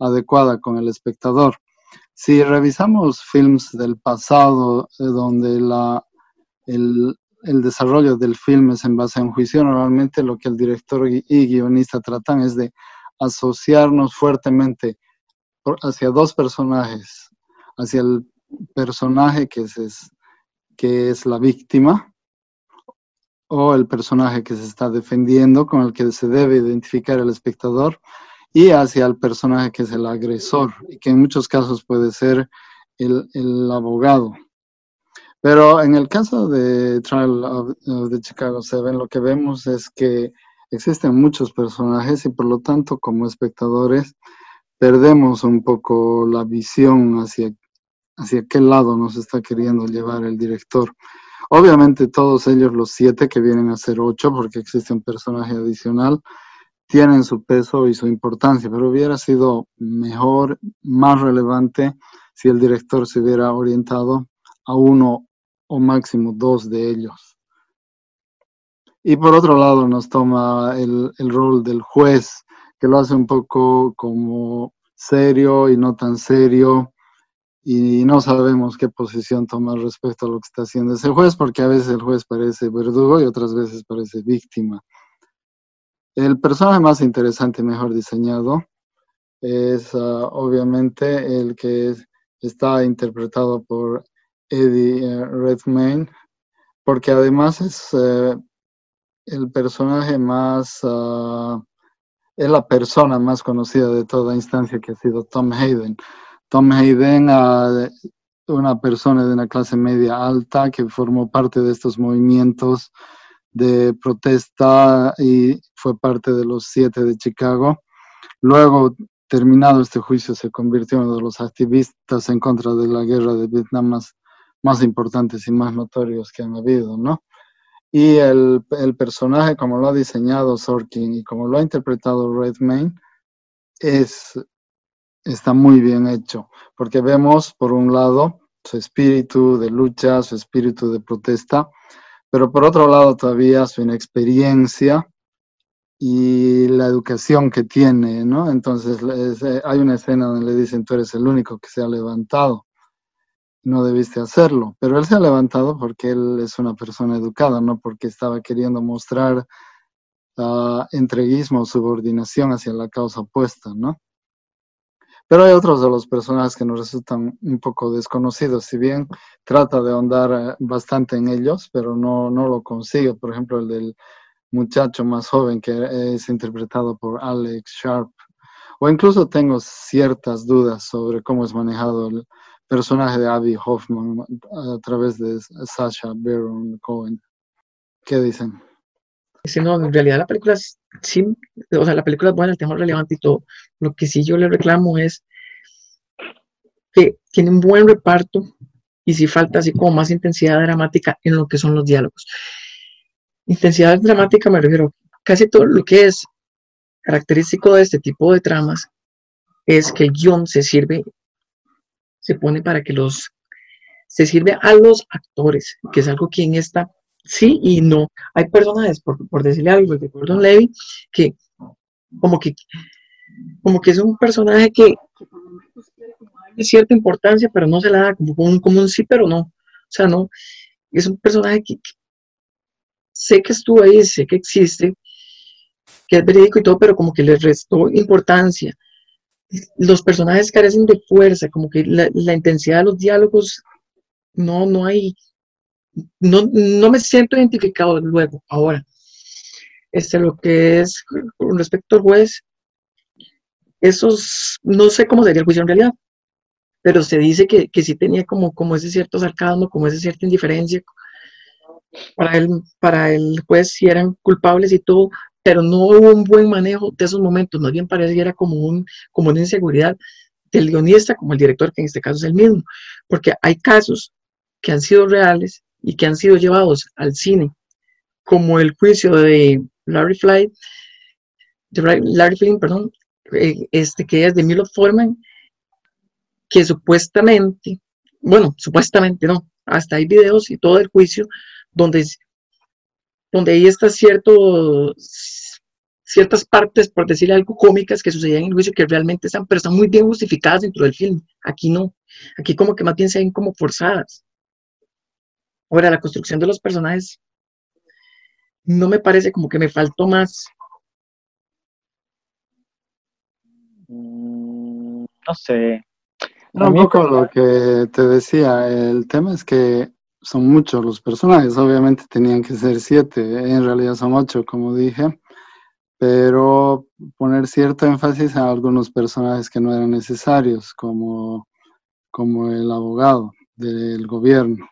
adecuada con el espectador. Si revisamos films del pasado eh, donde la, el- desarrollo del film es en base a un juicio, normalmente lo que el director y guionista tratan es de asociarnos fuertemente hacia dos personajes, hacia el personaje que es- que es la víctima o el personaje que se está defendiendo, con el que se debe identificar el espectador, y hacia el personaje que es el agresor, y que en muchos casos puede ser el, el abogado. Pero en el caso de Trial of, the Chicago Seven, lo que vemos es que existen muchos personajes y por lo tanto como espectadores perdemos un poco la visión hacia, hacia qué lado nos está queriendo llevar el director. Obviamente todos ellos, los siete que vienen a ser ocho, porque existe un personaje adicional, tienen su peso y su importancia, pero hubiera sido mejor, más relevante si el director se hubiera orientado a uno o máximo dos de ellos. Y por otro lado nos toma el, el rol del juez, que lo hace un poco como serio y no tan serio, y no sabemos qué posición tomar respecto a lo que está haciendo ese juez, porque a veces el juez parece verdugo y otras veces parece víctima. El personaje más interesante y mejor diseñado es ah, obviamente el que es- está interpretado por Eddie eh, Redmayne, porque además es eh, el personaje más, ah, es la persona más conocida de toda instancia que ha sido Tom Hayden. Tom Hayden, ah, una persona de una clase media alta que formó parte de estos movimientos de protesta y fue parte de los siete de Chicago. Luego, terminado este juicio, se convirtió en uno de los activistas en contra de la guerra de Vietnam más, más importantes y más notorios que han habido, ¿no? Y el, el personaje, como lo ha diseñado Sorkin y como lo ha interpretado Redmayne, es, está muy bien hecho, porque vemos, por un lado, su espíritu de lucha, su espíritu de protesta, pero por otro lado todavía su inexperiencia y la educación que tiene, ¿no? Entonces eh, hay una escena donde le dicen, tú eres el único que se ha levantado, no debiste hacerlo, pero él se ha levantado porque él es una persona educada, no porque estaba queriendo mostrar ah, entreguismo o subordinación hacia la causa opuesta, ¿no? Pero hay otros de los personajes que nos resultan un poco desconocidos, si bien trata de ahondar eh, bastante en ellos, pero no, no lo consigue. Por ejemplo, el del muchacho más joven que es interpretado por Alex Sharp. O incluso tengo ciertas dudas sobre cómo es manejado el personaje de Abby Hoffman a través de Sasha Baron Cohen. ¿Qué dicen? En realidad la película sí, o sea, la película es buena, el tema es relevante y todo. Lo que sí yo le reclamo es que tiene un buen reparto y si falta así como más intensidad dramática en lo que son los diálogos. Intensidad dramática me refiero, casi todo lo que es característico de este tipo de tramas es que el guion se sirve, se pone para que los, se sirve a los actores, que es algo que en esta sí y no. Hay personajes, por, por decirle algo, de Gordon Levy, que como que, como que es un personaje que tiene cierta importancia, pero no se la da como, un, sí, pero no. O sea, no, es un personaje que, que sé que estuvo ahí, sé que existe, que es verídico y todo, pero como que le restó importancia. Los personajes carecen de fuerza, como que la, la intensidad de los diálogos, no, no hay, no, no me siento identificado luego, ahora. Este, lo que es con respecto al juez, esos, no sé cómo sería el juicio en realidad, pero se dice que, que sí tenía como, como ese cierto sarcasmo, como esa cierta indiferencia. Para el, para el juez sí eran culpables y todo, pero no hubo un buen manejo de esos momentos, más bien pareciera como, un, como una inseguridad del guionista, como el director, que en este caso es el mismo, porque hay casos que han sido reales y que han sido llevados al cine, como el juicio de Larry Fly, de Larry Flynn, perdón, eh, este que es de Milo Forman, que supuestamente, bueno, supuestamente no, hasta hay videos y todo el juicio donde, donde ahí está cierto, ciertas partes, por decirle algo, cómicas que sucedían en el juicio que realmente están, pero están muy bien justificadas dentro del film. Aquí no, aquí como que más bien se ven como forzadas. Ahora, la construcción de los personajes no me parece como que me faltó más. Mm, no sé. No, un poco lo que te decía, el tema es que son muchos los personajes, obviamente tenían que ser siete, en realidad son ocho, como dije, pero poner cierto énfasis a algunos personajes que no eran necesarios, como, como el abogado del gobierno.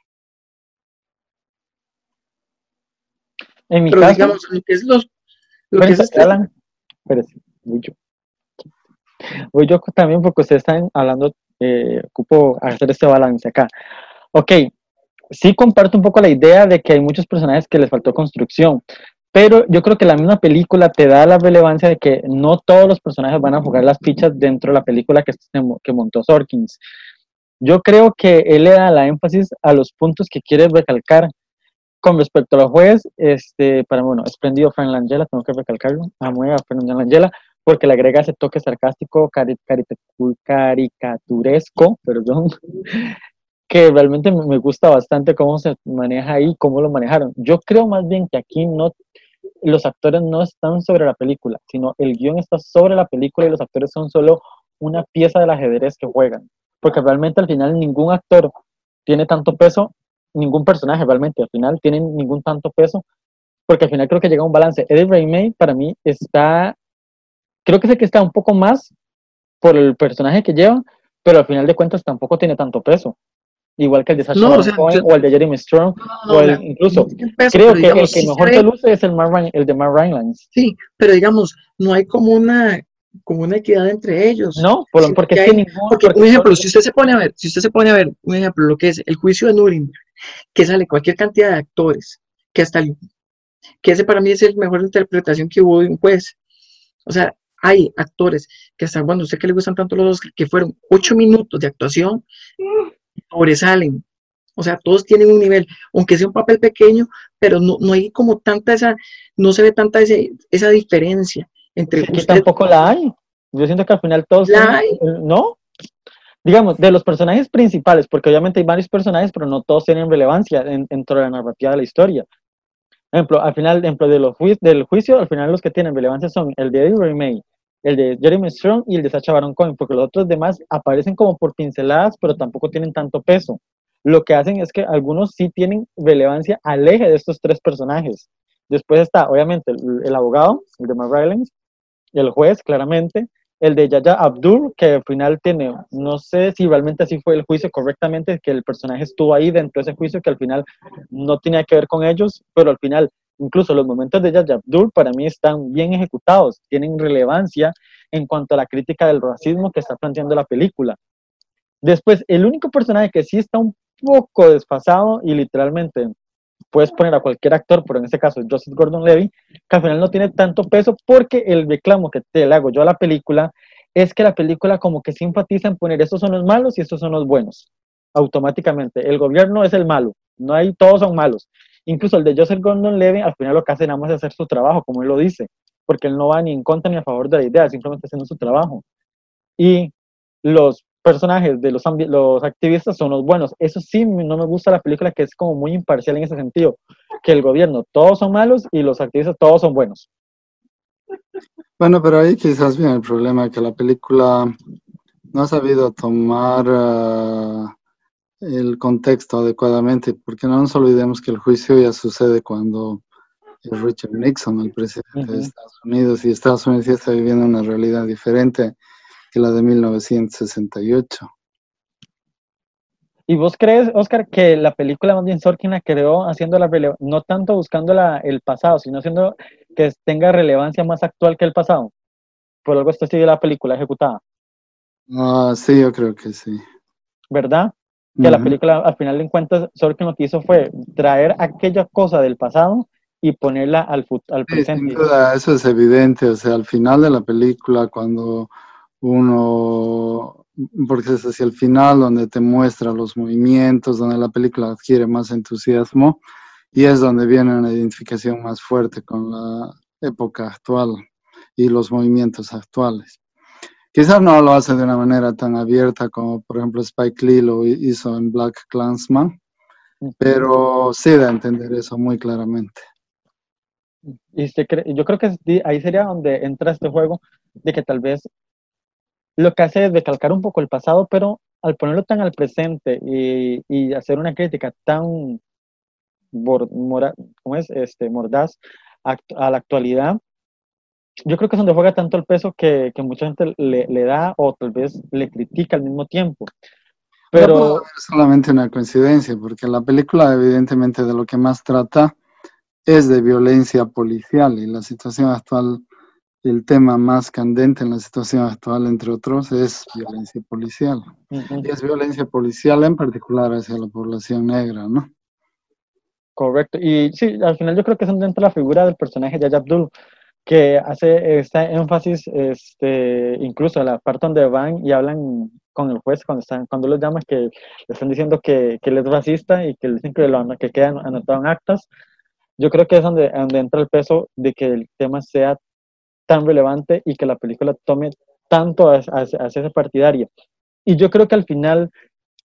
En mi Pero caso, digamos, lo que es los, lo que es este- Alan, espérese, voy yo. Voy yo también porque ustedes están hablando, eh, ocupo hacer este balance acá. Ok, sí comparto un poco la idea de que hay muchos personajes que les faltó construcción, pero yo creo que la misma película te da la relevancia de que no todos los personajes van a jugar las fichas dentro de la película que, mo- que montó Sorkins. Yo creo que él le da la énfasis a los puntos que quiere recalcar. Con respecto a los jueces, este, para bueno, espléndido Frank Langella, tengo que recalcarlo, amo a Frank Langella, porque le agrega ese toque sarcástico, cari- caricatur- caricaturesco, perdón, que realmente me me gusta bastante cómo se maneja ahí, cómo lo manejaron. Yo creo más bien que aquí no, los actores no están sobre la película, sino el guion está sobre la película y los actores son solo una pieza del ajedrez que juegan, porque realmente al final ningún actor tiene tanto peso, ningún personaje realmente al final tiene ningún tanto peso, porque al final creo que llega a un balance. Eddie Redmayne para mí está, creo que el que está un poco más por el personaje que lleva, pero al final de cuentas tampoco tiene tanto peso. Igual que el de Sacha No, o sea, Cohen yo- o el de Jeremy Strong, no, o el- incluso no peso, creo que digamos, el que mejor se se luce es el, Ryan- el de Mark Rylance. Sí, pero digamos, no hay como una, como una equidad entre ellos. No, por- Sino porque que es que hay- ningún- porque, porque un ejemplo, si usted se pone a ver, si usted se pone a ver, un ejemplo, lo que es el juicio de Nuremberg, que sale cualquier cantidad de actores, que hasta el- que ese para mí es la mejor interpretación que hubo de un juez. O sea, hay actores que hasta, bueno, usted que le gustan tanto los Oscar, que fueron ocho minutos de actuación, sobresalen. O sea, todos tienen un nivel, aunque sea un papel pequeño, pero no, no hay como tanta esa, no se ve tanta ese- esa diferencia entre que usted- tampoco la hay. Yo siento que al final todos La hay. no. Digamos, de los personajes principales, porque obviamente hay varios personajes, pero no todos tienen relevancia en- dentro de la narrativa de la historia. Ejemplo, al final, ejemplo los del juicio, al final los que tienen relevancia son el de Eddie Redmayne, el de Jeremy Strong y el de Sacha Baron Cohen, porque los otros demás aparecen como por pinceladas, pero tampoco tienen tanto peso. Lo que hacen es que algunos sí tienen relevancia al eje de estos tres personajes. Después está, obviamente, el, abogado, el de Mark el juez, claramente, el de Yaya Abdul, que al final tiene, no sé si realmente así fue el juicio correctamente, que el personaje estuvo ahí dentro de ese juicio, que al final no tenía que ver con ellos, pero al final, incluso los momentos de Yaya Abdul para mí están bien ejecutados, tienen relevancia en cuanto a la crítica del racismo que está planteando la película. Después, el único personaje que sí está un poco desfasado y literalmente puedes poner a cualquier actor, pero en este caso Joseph Gordon-Levy, que al final no tiene tanto peso porque el reclamo que te le hago yo a la película es que la película como que se enfatiza en poner estos son los malos y estos son los buenos, automáticamente. El gobierno es el malo, no hay, todos son malos. Incluso el de Joseph Gordon-Levy al final lo que hace nada más es hacer su trabajo, como él lo dice, porque él no va ni en contra ni a favor de la idea, simplemente haciendo su trabajo. Y los personajes de los, los activistas son los buenos. Eso sí, no me gusta la película, que es como muy imparcial en ese sentido, que el gobierno todos son malos y los activistas todos son buenos. Bueno, pero ahí quizás viene el problema que la película no ha sabido tomar ah, el contexto adecuadamente, porque no nos olvidemos que el juicio ya sucede cuando es Richard Nixon, el presidente de. Estados Unidos, y Estados Unidos ya está viviendo una realidad diferente que la de 1968. ¿Y vos crees, Oscar, que la película más bien Sorkin la creó haciendo la no tanto buscando la, el pasado, sino haciendo que tenga relevancia más actual que el pasado? Por algo esto sigue la película ejecutada, Ah, sí, yo creo que sí. ¿verdad? Que la Ujú. película, al final de cuentas, Sorkin lo que hizo fue traer aquella cosa del pasado y ponerla al, al Sí, sin presente. duda, eso es evidente. O sea, al final de la película, cuando uno, porque es hacia el final donde te muestra los movimientos, donde la película adquiere más entusiasmo y es donde viene una identificación más fuerte con la época actual y los movimientos actuales. Quizás no lo hace de una manera tan abierta como, por ejemplo, Spike Lee lo hizo en Black Clansman, pero sí da a entender eso muy claramente. Y se yo creo que ahí sería donde entra este juego de que tal vez lo que hace es decalcar un poco el pasado, pero al ponerlo tan al presente y, y hacer una crítica tan bor- mora- ¿cómo es? Este, mordaz act- a la actualidad, yo creo que es donde juega tanto el peso que, que mucha gente le, le da o tal vez le critica al mismo tiempo. No Pero ver solamente una coincidencia, porque la película evidentemente de lo que más trata es de violencia policial y la situación actual, el tema más candente en la situación actual, entre otros, es violencia policial. ujú, Y es violencia policial en particular hacia la población negra, ¿no? correcto. Y sí, al final yo creo que es donde entra la figura del personaje de Abdul, que hace este énfasis, este, incluso la parte donde van y hablan con el juez cuando están, cuando los llaman, que le están diciendo que, que él es racista y que le dicen que, lo, que queda anotado en actas. Yo creo que es donde, donde entra el peso de que el tema sea tan relevante y que la película tome tanto hacia, esa partidaria. Y yo creo que al final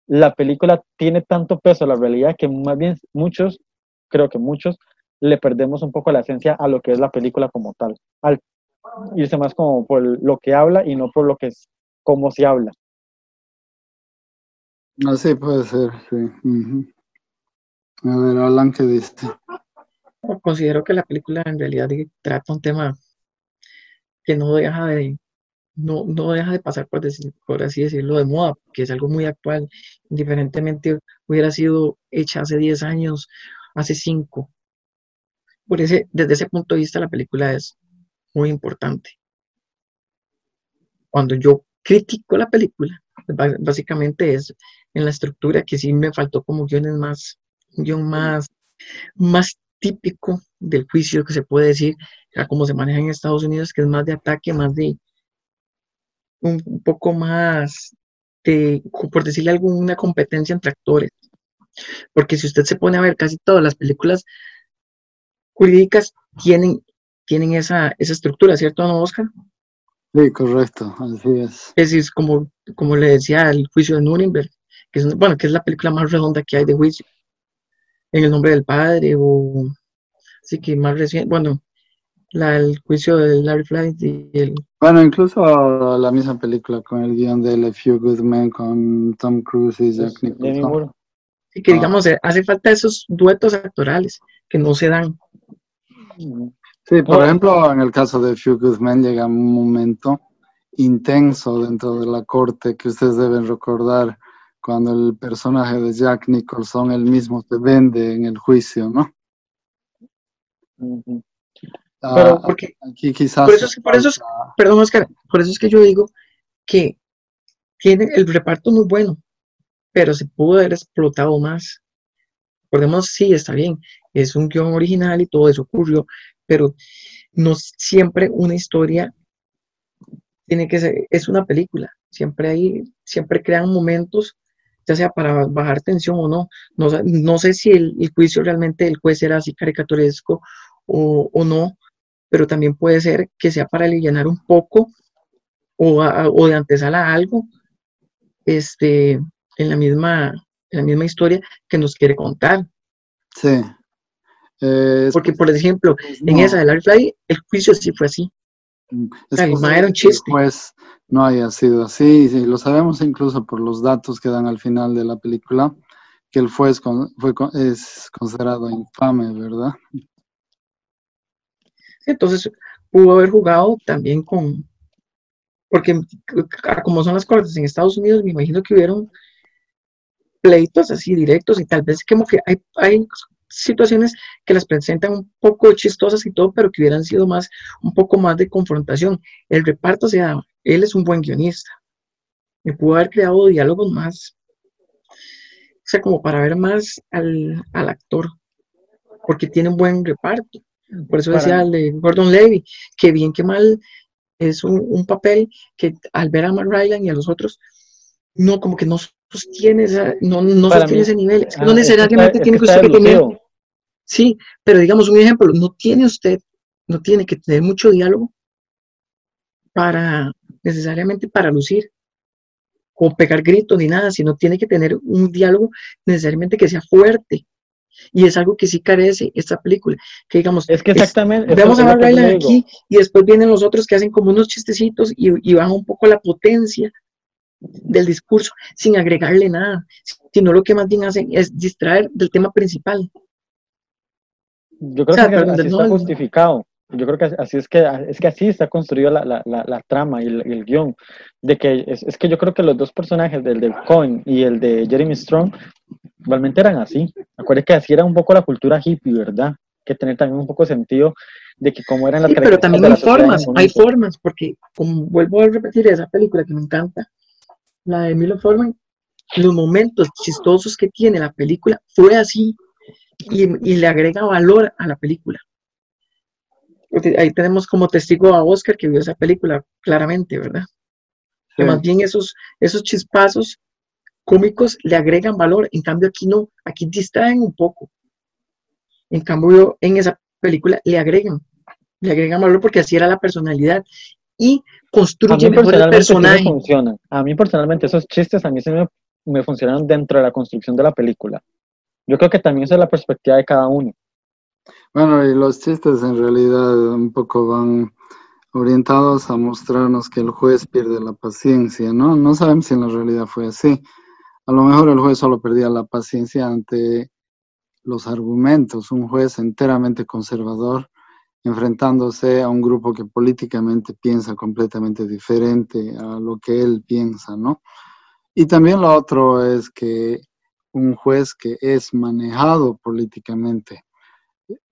la película tiene tanto peso la realidad que más bien muchos, creo que muchos, le perdemos un poco la esencia a lo que es la película como tal, al irse más como por lo que habla y no por lo que es cómo se habla. Así puede ser, sí. ujú. A ver, Alan, ¿qué dice? Considero que la película en realidad trata un tema que no deja de, no, no deja de pasar, por, decir- por así decirlo, de moda, que es algo muy actual, indiferentemente hubiera sido hecha hace 10 años, hace 5. Por ese, desde ese punto de vista, la película es muy importante. Cuando yo critico la película, básicamente es en la estructura que sí me faltó como guiones más, guion más, más típico del juicio que se puede decir, a cómo se maneja en Estados Unidos, que es más de ataque, más de un, un poco más de, por decirle algo, una competencia entre actores. Porque si usted se pone a ver casi todas las películas jurídicas tienen, tienen esa, esa estructura, ¿cierto, no, Oscar? Sí, correcto, así es. Es como, como le decía, el juicio de Nuremberg, que es, bueno, que es la película más redonda que hay de juicio, en el nombre del padre, o así que más reciente, bueno, la, el juicio de Larry Flint y el, Bueno, incluso la misma película con el guion de A Few Good Men con Tom Cruise y Jack Demi Nicholson. Y que Ah. digamos, eh, hace falta esos duetos actorales que no se dan. Sí, por Oh. ejemplo, en el caso de Few Good Men llega un momento intenso dentro de la corte que ustedes deben recordar cuando el personaje de Jack Nicholson él mismo se vende en el juicio, ¿no? Ujú. Ah, Pero porque, aquí quizás por eso es- por eso es- perdón, Oscar, por eso es que yo digo que tiene el reparto muy bueno, pero se pudo haber explotado más. Recordemos, sí, está bien, es un guion original y todo eso ocurrió, pero no siempre una historia tiene que ser, es una película, siempre hay, siempre crean momentos, ya sea para bajar tensión o no. No, no sé si el, el juicio realmente del juez era así caricaturesco o, o no, pero también puede ser que sea para alivianar un poco o, a- o de antesala a algo este, en la misma, en la misma historia que nos quiere contar. Sí. Eh, Porque, por ejemplo, en no, esa de Larry Fly, el juicio sí fue así. es el era un chiste. juez no haya sido así, y lo sabemos incluso por los datos que dan al final de la película, que el juez con- fue, con- es considerado infame, ¿verdad? Entonces, pudo haber jugado también con, porque como son las cortes en Estados Unidos, me imagino que hubieron pleitos así directos y tal vez como que hay, hay situaciones que las presentan un poco chistosas y todo, pero que hubieran sido más, un poco más de confrontación. El reparto, o sea, él es un buen guionista. Me pudo haber creado diálogos más, o sea, como para ver más al, al actor, porque tiene un buen reparto. Por eso decía el de Gordon Levy, que bien que mal es un, un papel que al ver a Matt Ryan y a los otros, no, como que no sostiene, esa- no, no sostiene mí- ese nivel. Es que ah, no que necesariamente tiene que usted que tener, sí, pero digamos un ejemplo, no tiene usted, no tiene que tener mucho diálogo para, necesariamente para lucir o pegar gritos ni nada, sino tiene que tener un diálogo necesariamente que sea fuerte, Y es algo que sí carece esta película. Que digamos, Es que exactamente. es a Ryland digo. aquí y después vienen los otros que hacen como unos chistecitos y, y bajan un poco la potencia del discurso sin agregarle nada, sino lo que más bien hacen es distraer del tema principal. Yo creo O sea, que así está no. justificado. Yo creo que así es que es que así está construida la, la, la, la trama y el, el guion. De que es, es que yo creo que los dos personajes, el del Cohen y el de Jeremy Strong, realmente eran así. Acuérdate que así era un poco la cultura hippie, ¿verdad? Que tener también un poco sentido de que cómo eran las Sí, pero también de hay formas, hay formas, porque como vuelvo a repetir esa película que me encanta, la de Milo Forman, los momentos chistosos que tiene la película fue así y, y le agrega valor a la película. Porque ahí tenemos como testigo a Oscar que vio esa película claramente, ¿verdad? Que Sí. más bien esos, esos chispazos cómicos le agregan valor, en cambio aquí no, aquí distraen un poco. En cambio, en esa película le agregan, le agregan valor porque así era la personalidad y A construye mí mejor el personaje. funcionan. A mí personalmente esos chistes a mí sí me, me funcionaron dentro de la construcción de la película. Yo creo que también esa es la perspectiva de cada uno. Bueno, y los chistes en realidad un poco van orientados a mostrarnos que el juez pierde la paciencia, ¿no? No sabemos si en la realidad fue así. A lo mejor el juez solo perdía la paciencia ante los argumentos, un juez enteramente conservador enfrentándose a un grupo que políticamente piensa completamente diferente a lo que él piensa, ¿no? Y también lo otro es que un juez que es manejado políticamente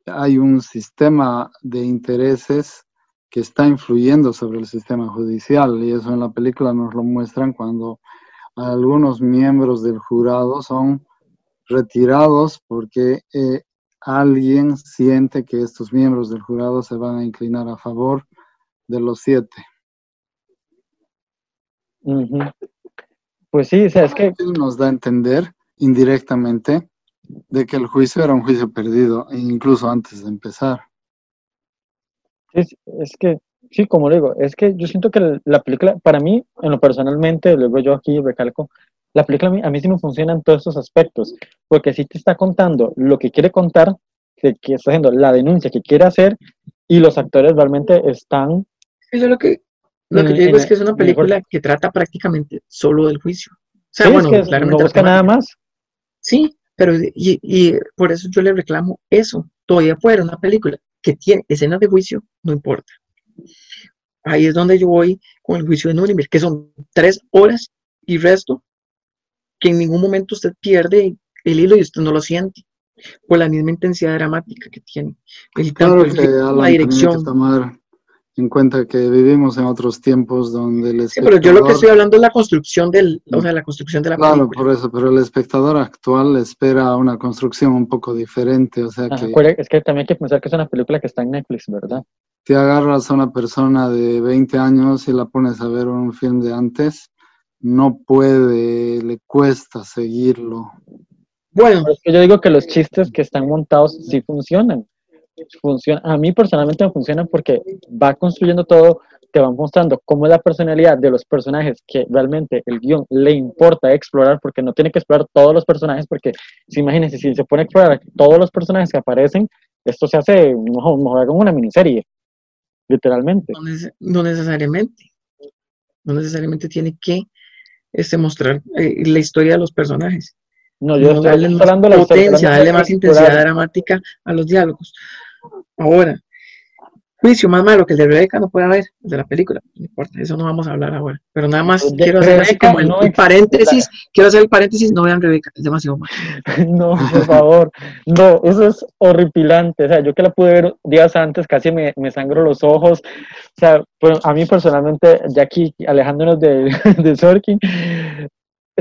hay un sistema de intereses que está influyendo sobre el sistema judicial y eso en la película nos lo muestran cuando algunos miembros del jurado son retirados porque eh, alguien siente que estos miembros del jurado se van a inclinar a favor de los siete. Ujú. Pues sí, o sea, es que nos da a entender indirectamente de que el juicio era un juicio perdido, incluso antes de empezar. Es, es que, sí, como le digo, es que yo siento que la película, para mí, en lo personalmente, luego yo aquí recalco, la película a mí, a mí sí me funciona en todos estos aspectos, porque sí te está contando lo que quiere contar, que, que está haciendo la denuncia que quiere hacer, y los actores realmente están, Eso es lo que, lo que En- yo digo en- es que es una película que trata prácticamente solo del juicio. O sea, sí, es bueno, que claramente no busca nada más. Sí, pero y, y por eso yo le reclamo eso. Todavía fuera una película que tiene escenas de juicio, no importa. Ahí es donde yo voy con el juicio de Nuremberg, que son tres horas y resto, que en ningún momento usted pierde el hilo y usted no lo siente, por la misma intensidad dramática que tiene. El, tanto Claro que la que dirección. en cuenta que vivimos en otros tiempos donde el Sí, pero yo lo que espectador- estoy hablando es la construcción del, o sea, la construcción de la Claro, película. por eso, pero el espectador actual espera una construcción un poco diferente, o sea Ajá, que acuérdate- es que también hay que pensar que es una película que está en Netflix, ¿verdad? Si agarras a una persona de 20 años y la pones a ver un film de antes, no puede, le cuesta seguirlo. Bueno, es que yo digo que los chistes que están montados sí funcionan. Funciona. A mí personalmente me funcionan porque va construyendo todo, te van mostrando cómo es la personalidad de los personajes que realmente el guion le importa explorar, porque no tiene que explorar todos los personajes, porque si imagínense, si se pone a explorar todos los personajes que aparecen, esto se hace mejor, mejor como una miniserie, literalmente. no, nece- no necesariamente. No necesariamente tiene que este, mostrar eh, la historia de los personajes. No, yo No, estoy darle más la potencia, darle más intensidad dramática a los diálogos. Ahora, juicio más malo que el de Rebeca no puede haber, el de la película, no importa, eso no vamos a hablar ahora. Pero nada más de quiero hacer así Rebeca como el, no el existe. paréntesis, quiero hacer el paréntesis, no vean Rebeca, es demasiado malo. No, por favor. No, eso es horripilante. O sea, yo que la pude ver días antes, casi me, me sangro los ojos. O sea, pero a mí personalmente, ya aquí alejándonos de, de Sorkin,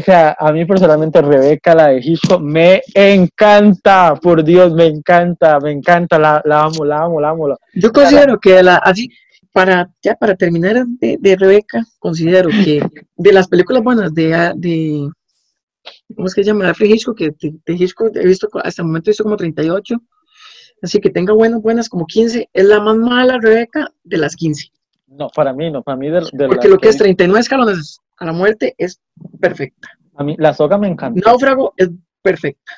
o sea, a mí personalmente Rebeca, la de Hitchcock, me encanta. Por Dios, me encanta, me encanta. La, la amo, la amo, la amo. la- Yo considero que la, así, para, ya para terminar de, de Rebeca, considero que de las películas buenas de, ah, de ¿cómo es que se llama? Alfred Hitchcock, que de, de Hitchcock he visto, hasta el momento he visto como 38, así que tenga buenas, buenas como 15, es la más mala Rebeca de las 15, No, para mí, no, para mí de, de porque lo que es 39 escalones a la muerte es perfecta, A mí, la soga me encanta. Náufrago es perfecta.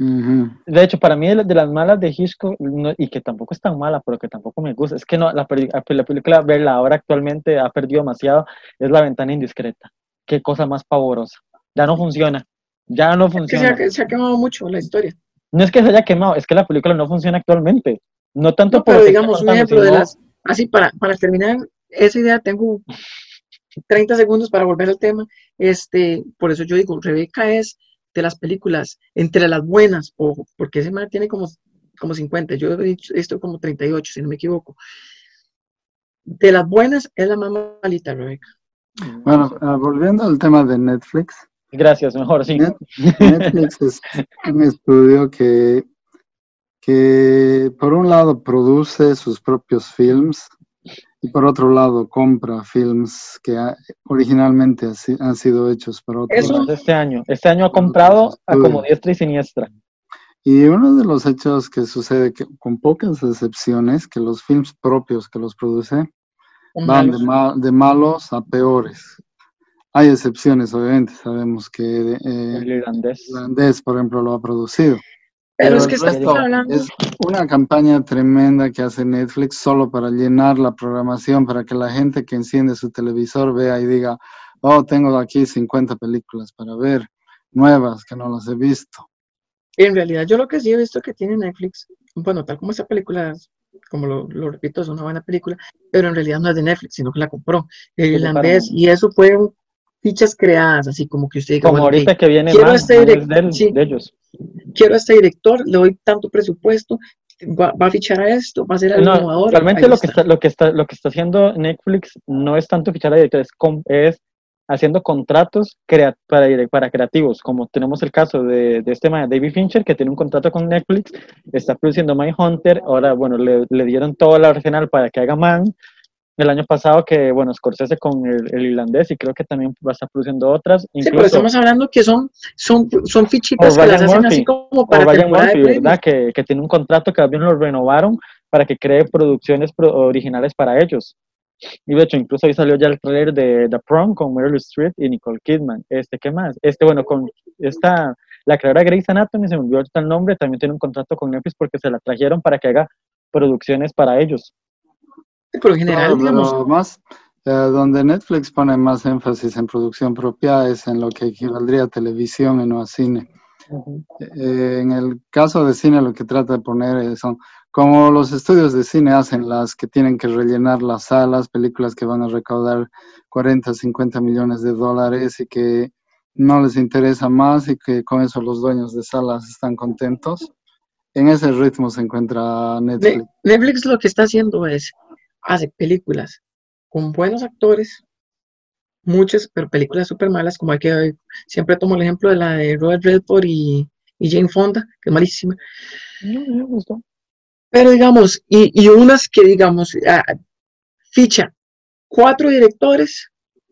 De hecho, para mí de, la- de las malas de Hitchcock, no- y que tampoco es tan mala, pero que tampoco me gusta, es que no, la, película, verla ahora actualmente ha perdido demasiado, es La Ventana Indiscreta. Qué cosa más pavorosa. Ya no funciona. Ya no Es que se funciona. ha, se ha quemado mucho la historia. No es que se haya quemado, es que la película no funciona actualmente. No tanto No, por pero digamos, un ejemplo de las. Así, para, para terminar esa idea, tengo 30 segundos para volver al tema. Este, por eso yo digo, Rebeca es de las películas, entre las buenas, ojo, porque ese man tiene como, como 50, yo he dicho esto como 38, si no me equivoco. De las buenas es la más malita, Rebeca. Bueno, ah, volviendo al tema de Netflix. Gracias, mejor, sí. Net- Netflix es un estudio que, que por un lado produce sus propios films y por otro lado compra films que ha- originalmente ha han sido hechos para otros. Eso- Este año. Este año ha comprado a como diestra y siniestra. Y uno de los hechos que sucede, que, con pocas excepciones, que los films propios que los produce van de, ma- de malos a peores. Hay excepciones, obviamente, sabemos que eh, El irlandés. Irlandés, por ejemplo, lo ha producido. Pero es que hablando- Es una campaña tremenda que hace Netflix solo para llenar la programación, para que la gente que enciende su televisor vea y diga, oh, tengo aquí 50 películas para ver, nuevas que no las he visto. En realidad, yo lo que sí he visto que tiene Netflix, bueno, tal como esta película, como lo, lo repito, es una buena película, pero en realidad no es de Netflix, sino que la compró el irlandés, y eso fueron fichas creadas, así como que usted diga, Como bueno, ahorita que viene quiero este Man es direct- de, él- sí, de ellos. quiero a este director, le doy tanto presupuesto, va, va a fichar a esto, va a ser No, innovador. realmente lo que, está. lo, que está, lo que está haciendo Netflix no es tanto fichar a directores, es haciendo contratos crea- para, para creativos, como tenemos el caso de, de este David Fincher, que tiene un contrato con Netflix, está produciendo My Hunter, ahora, bueno, le, le dieron todo el arsenal para que haga Man, el año pasado que, bueno, Scorsese con el, el irlandés, y creo que también va a estar produciendo otras, Sí, pero incluso... estamos hablando que son, son, son fichitas que las hacen Murphy, así como para temporada de Murphy, premios. ¿verdad? Que, que tiene un contrato que también lo renovaron para que cree producciones pro- originales para ellos. Y de hecho, incluso ahí salió ya el trailer de The Prom con Meryl Streep y Nicole Kidman. Este, ¿qué más? Este, bueno, con esta, la creadora de Grey's Anatomy, se me olvidó ahorita el nombre, también tiene un contrato con Netflix porque se la trajeron para que haga producciones para ellos. Por lo general, digamos, pero más, eh, donde Netflix pone más énfasis en producción propia es en lo que equivaldría a televisión y no a cine. Eh, en el caso de cine lo que trata de poner son como los estudios de cine hacen las que tienen que rellenar las salas, películas que van a recaudar 40, 50 millones de dólares y que no les interesa más y que con eso los dueños de salas están contentos. En ese ritmo se encuentra Netflix. Ne- Netflix lo que está haciendo es, hace películas con buenos actores, muchas, pero películas súper malas, como hay que, siempre tomo el ejemplo de la de Robert Redford y, y Jane Fonda, que es malísima. No, me gustó. Pero digamos, y, y unas que digamos, ah, ficha cuatro directores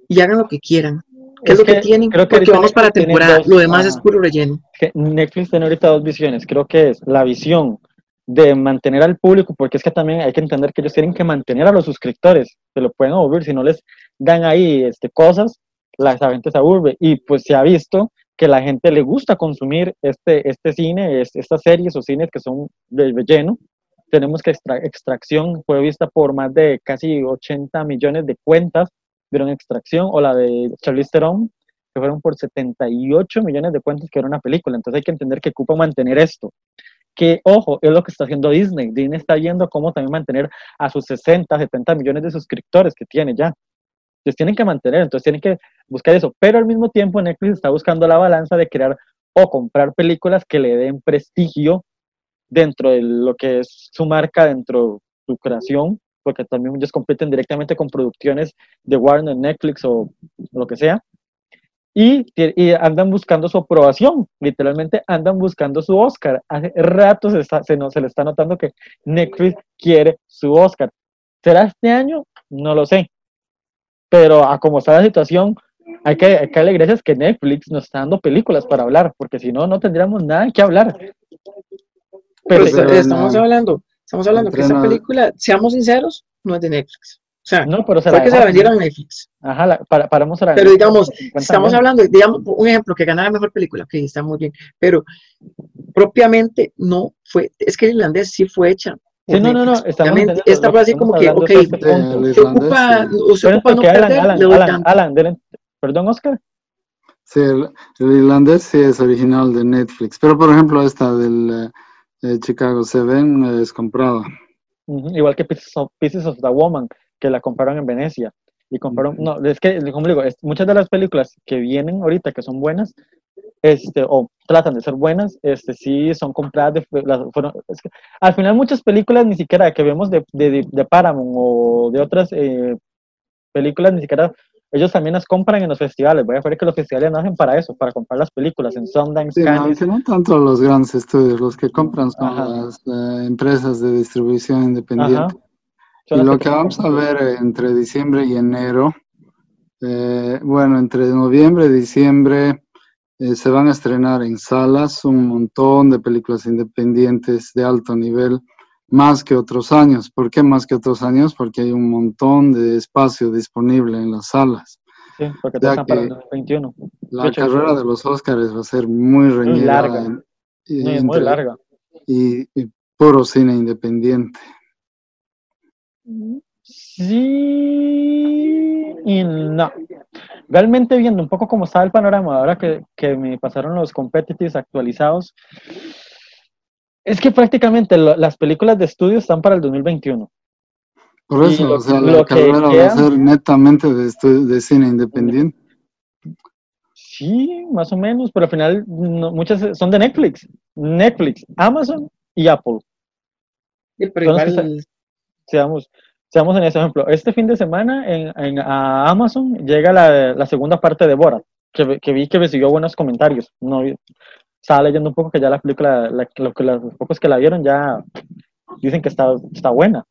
y hagan lo que quieran. ¿Qué es, Es lo que, que tienen? creo que Porque vamos para Netflix temporada, dos, lo demás es ajá. puro relleno. Netflix tiene ahorita dos visiones. Creo que es la visión de mantener al público, porque es que también hay que entender que ellos tienen que mantener a los suscriptores. Se lo pueden aburrir. Si no les dan ahí este, cosas, la gente se aburre. Y pues se ha visto que la gente le gusta consumir este, este cine, es- estas series o cines que son de relleno. Tenemos que extra- extracción fue vista por más de casi 80 millones de cuentas, vieron extracción, o la de Charlize Theron, que fueron por 78 millones de cuentas que era una película. Entonces hay que entender que ocupa mantener esto. Que, ojo, es lo que está haciendo Disney. Disney está viendo cómo también mantener a sus 60, 70 millones de suscriptores que tiene ya. Entonces tienen que mantener, entonces tienen que buscar eso. Pero al mismo tiempo Netflix está buscando la balanza de crear o comprar películas que le den prestigio dentro de lo que es su marca, dentro de su creación, porque también ellos compiten directamente con producciones de Warner, Netflix o lo que sea y, andan buscando su aprobación, literalmente andan buscando su Oscar. Hace rato se, está- se, no- se le está notando que Netflix quiere su Oscar. ¿Será este año? No lo sé. Pero a como está la situación, hay que, hay que darle gracias que Netflix nos está dando películas para hablar, porque si no, no tendríamos nada que hablar. Pero Pero, Pero estamos no. hablando, estamos hablando que esta película, seamos sinceros, no es de Netflix. O sea, no, pero se fue la que se la vendieron a Netflix. Ajá, la- para, paramos a la Pero digamos, 50 estamos hablando, digamos, un ejemplo, que ganara mejor película, que está muy bien, pero propiamente no fue, es que el irlandés sí fue hecha. Sí, no, no, no, obviamente. Esta fue así como que, ok, este se irlandés, ocupa, sí. Pero ocupa no Alan, perder, Alan, le Alan, tanto. Alan, dele- perdón, Oscar. Sí, el, el irlandés sí es original de Netflix, pero por ejemplo esta del eh, Chicago Seven es comprada. Igual que Pieces of, Pieces of the Woman, que la compraron en Venecia. Y compraron, no, es que, como digo, es- muchas de las películas que vienen ahorita, que son buenas, este, o tratan de ser buenas, este, sí son compradas, de, las, fueron, es que al final muchas películas ni siquiera que vemos de, de, de Paramount o de otras eh, películas, ni siquiera, ellos también las compran en los festivales, voy a ver que los festivales nacen para eso, para comprar las películas en Sundance, Sí, no, no tanto los grandes estudios, los que compran son Ajá. las eh, empresas de distribución independiente. Ajá. Son Y las lo que vamos a ver eh, entre diciembre y enero, eh, bueno, entre noviembre y diciembre eh, se van a estrenar en salas un montón de películas independientes de alto nivel, más que otros años. ¿Por qué más que otros años? Porque hay un montón de espacio disponible en las salas. Sí, porque Ya están para el que 2021. La hecho, carrera de los Óscares va a ser muy reñida. larga. en- Sí, es muy entre- larga. Y, y puro cine independiente. Sí y no. Realmente viendo un poco cómo estaba el panorama, ahora que, que me pasaron los competitives actualizados, es que prácticamente lo- las películas de estudio están para el 2021. Por Y eso, lo- o sea, lo la que va a ser netamente de, de cine independiente. Sí, más o menos, pero al final no- muchas son de Netflix. Netflix, Amazon y Apple. Sí, pero igual, Seamos, seamos en ese ejemplo. Este fin de semana en, en- a Amazon llega la, la segunda parte de Borat, que, vi- que vi que recibió buenos comentarios. No, estaba leyendo un poco que ya la película, la- lo que los pocos que la vieron ya dicen que está, está buena.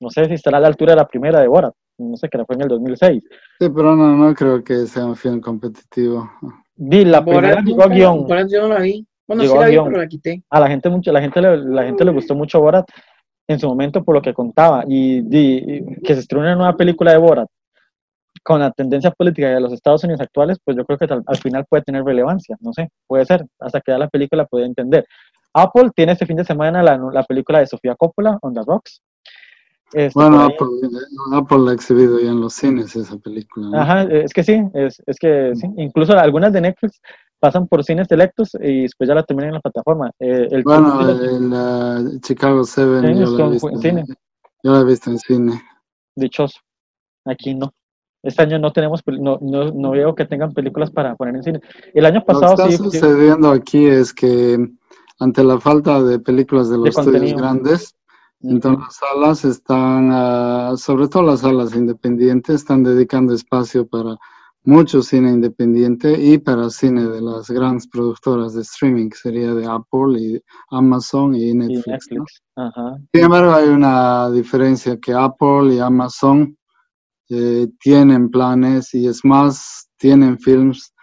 No sé si estará a la altura de la primera de Borat. No sé, que la fue en el 2006. Sí, pero no, no creo que sea un film competitivo. Vi, la primera llegó a guion. Borat yo no la vi. Bueno, Llegó sí la vi, guion. pero la quité. a la gente mucho, la gente le, la gente le gustó mucho Borat en su momento por lo que contaba y, y que se estrene una nueva película de Borat con la tendencia política de los Estados Unidos actuales, pues yo creo que al final puede tener relevancia, no sé, puede ser, hasta que ya la película puede entender. Apple tiene este fin de semana la, la película de Sofía Coppola, On the Rocks. Este, Bueno, por ahí- Apple, Apple la ha exhibido ya en los cines esa película. ¿no? Ajá, es que sí, es, es que sí. Incluso algunas de Netflix pasan por cines selectos y después ya la terminan en la plataforma. Eh, el Bueno, uh, Chicago Seven Sí, yo la, he visto, en cine. yo la he visto en cine. dichoso. Aquí no. Este año no tenemos, no, no, no veo que tengan películas para poner en cine. El año Lo que pasado está sí, sí, sucediendo aquí es que ante la falta de películas de los estudios contenido. grandes, entonces las salas están, ah, sobre todo las salas independientes, están dedicando espacio para mucho cine independiente y para cine de las grandes productoras de streaming, que sería de Apple y Amazon y y Netflix. ¿no? Netflix. Ajá. Sin embargo, hay una diferencia que Apple y Amazon eh, tienen planes y es más, tienen films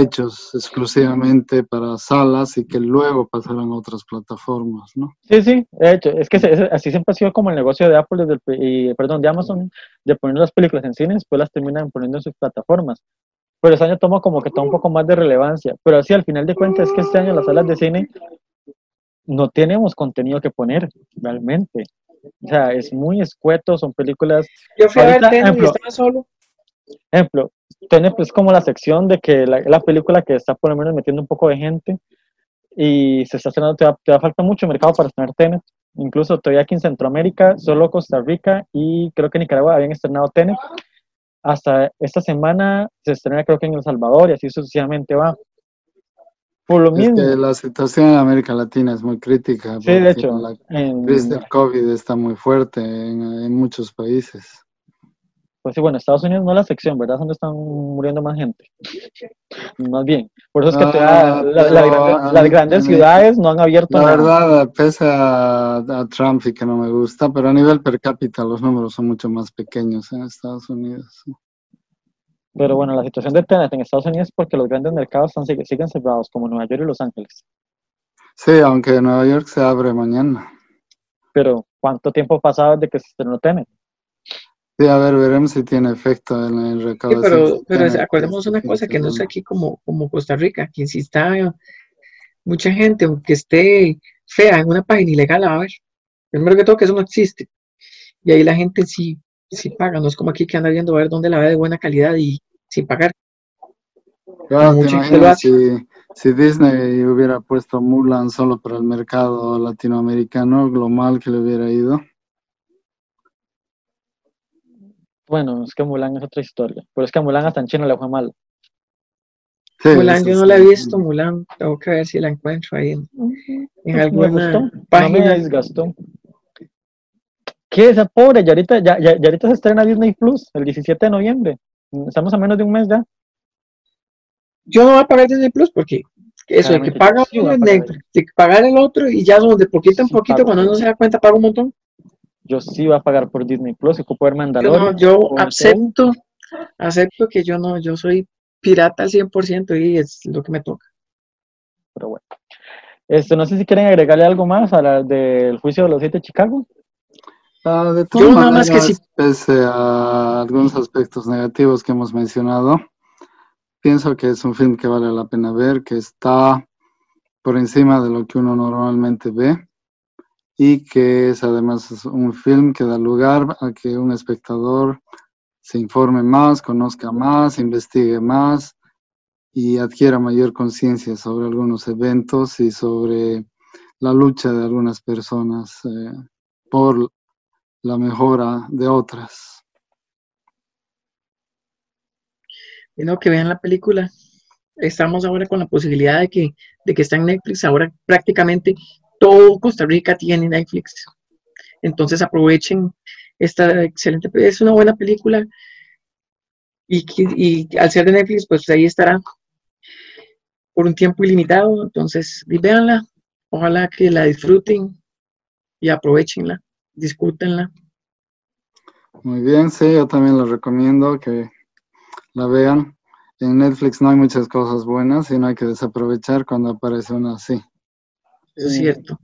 hechos exclusivamente para salas y que luego pasarán a otras plataformas, ¿no? Sí, sí, de hecho, es que se- es- así siempre ha sido como el negocio de Apple, desde el y, perdón, de Amazon, de poner las películas en cine, después las terminan poniendo en sus plataformas. Pero este año toma como que toma un poco más de relevancia. Pero así, al final de cuentas, es que este año las salas de cine no tenemos contenido que poner, realmente. O sea, es muy escueto, son películas Yo fui a ver Ahorita, y estaba solo. ejemplo, tiene pues como la sección de que la, la película que está por lo menos metiendo un poco de gente y se está estrenando, te te va a falta mucho mercado para estrenar Tenet. Incluso todavía aquí en Centroamérica, solo Costa Rica y creo que Nicaragua habían estrenado Tenet. Hasta esta semana se estrena creo que en El Salvador y así sucesivamente va. Por lo Es mismo. que la situación en América Latina es muy crítica. Sí, de hecho, La en- crisis del COVID está muy fuerte en, en muchos países. Pues sí, bueno, Estados Unidos no es la sección, ¿verdad? Es donde están muriendo más gente. Más bien. Por eso es que Ah, la- la- las grandes ciudades no han abierto La nada. verdad, pese a, a Trump y que no me gusta, pero a nivel per cápita los números son mucho más pequeños en Estados Unidos. Pero bueno, la situación de Tenet en Estados Unidos es porque los grandes mercados están, siguen cerrados, como Nueva York y Los Ángeles. Sí, aunque Nueva York se abre mañana. Pero, ¿cuánto tiempo ha pasado desde que se estrenó Tenet? Sí, a ver, veremos si tiene efecto en el Sí, recaudación. pero, que pero acordemos que una cosa, que no es aquí como, como Costa Rica, quien sí está mucha gente, aunque esté fea en una página ilegal, a ver. Primero que todo, que eso no existe. Y ahí la gente sí, sí paga, no es como aquí que anda viendo a ver dónde la ve de buena calidad y sin pagar. Claro, te imaginas si, si Disney hubiera puesto Mulan solo para el mercado latinoamericano, lo mal que le hubiera ido. Bueno, es que Mulan es otra historia. Pero es que a Mulan hasta en China le fue mal. Sí, Mulan, yo no la he visto, Mulan, tengo que ver si la encuentro ahí en, en Me alguna gustó, no me página. disgustó. ¿Qué esa pobre? Ya ahorita, ya, ya, ya ahorita se estrena Disney Plus el 17 de noviembre. Estamos a menos de un mes ya. Yo no voy a pagar Disney Plus porque eso, de que Claramente, paga yo sí voy a uno, pagar de, de pagar el otro y ya son de poquito en Sí, poquito, pago. cuando uno se da cuenta paga un montón. Yo sí voy a pagar por Disney Plus y ocupo ver Yo, Mandalorian. no, yo ver todo. acepto, acepto que yo no, yo soy pirata al 100% y es lo que me toca. Pero bueno. Esto, no sé si quieren agregarle algo más a la del juicio de los siete de Chicago. Ah, de Yo todas nada más que sí. pese a algunos aspectos negativos que hemos mencionado, pienso que es un film que vale la pena ver, que está por encima de lo que uno normalmente ve y que es además un film que da lugar a que un espectador se informe más, conozca más, investigue más y adquiera mayor conciencia sobre algunos eventos y sobre la lucha de algunas personas eh, por la mejora de otras. Y no, que vean la película. Estamos ahora con la posibilidad de que, de que está en Netflix. Ahora prácticamente todo Costa Rica tiene Netflix. Entonces aprovechen esta excelente, es una buena película. Y, al ser de Netflix, pues ahí estará por un tiempo ilimitado. Entonces, véanla. Ojalá que la disfruten y aprovechenla, discútenla. Muy bien, sí, yo también les recomiendo que la vean. En Netflix no hay muchas cosas buenas y no hay que desaprovechar cuando aparece una así. Eso es cierto.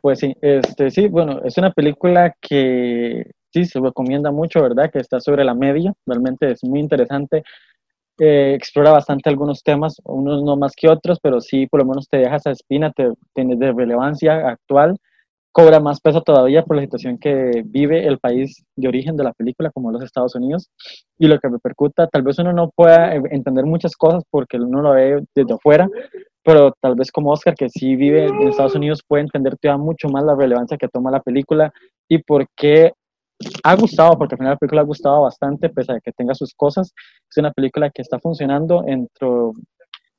Pues sí, este, sí, bueno, es una película que sí se recomienda mucho, ¿verdad? Que está sobre la media, realmente es muy interesante. Eh, explora bastante algunos temas, unos no más que otros, pero sí por lo menos te deja esa espina, te, tiene de relevancia actual, cobra más peso todavía por la situación que vive el país de origen de la película, como los Estados Unidos, y lo que repercuta, tal vez uno no pueda eh, entender muchas cosas porque uno lo ve desde afuera, pero tal vez como Oscar, que sí vive en Estados Unidos, puede entender todavía mucho más la relevancia que toma la película y por qué ha gustado, porque al final la película ha gustado bastante, pese a que tenga sus cosas. Es una película que está funcionando dentro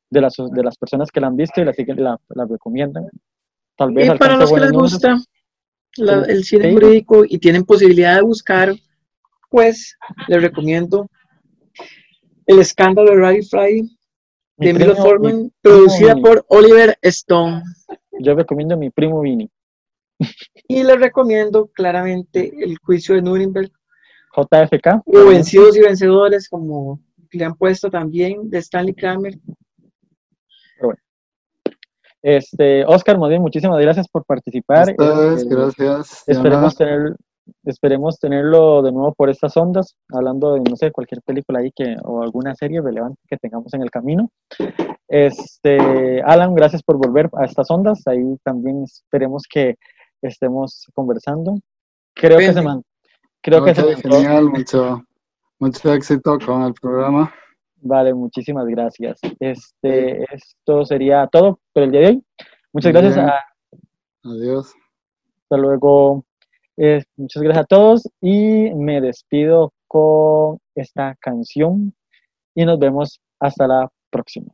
de las, de las personas que la han visto y la, la, la recomiendan. Tal vez Y para los que les gusta la- el cine Sí. jurídico y tienen posibilidad de buscar, pues les recomiendo El escándalo de Roddy Friday Mi de Milo Forman, producida primo por Oliver Stone. Yo recomiendo a mi primo Vini. Y les recomiendo claramente El juicio de Nuremberg JFK. o Vencidos y Vencedores, como le han puesto también, de Stanley Kramer. Este, Oscar, bien, muchísimas gracias por participar. Ustedes, Este, gracias. Esperemos, tener, esperemos tenerlo de nuevo por estas ondas, hablando de, no sé, cualquier película ahí que, o alguna serie relevante que tengamos en el camino. Este, Alan, gracias por volver a estas ondas. Ahí también esperemos que estemos conversando. Creo que se man- creo que se genial, mucho, mucho éxito con el programa. Vale, muchísimas gracias. Este, esto sería todo por el día de hoy. Muchas gracias. a- Adiós. hasta luego. Eh, muchas gracias a todos y me despido con esta canción y nos vemos hasta la próxima.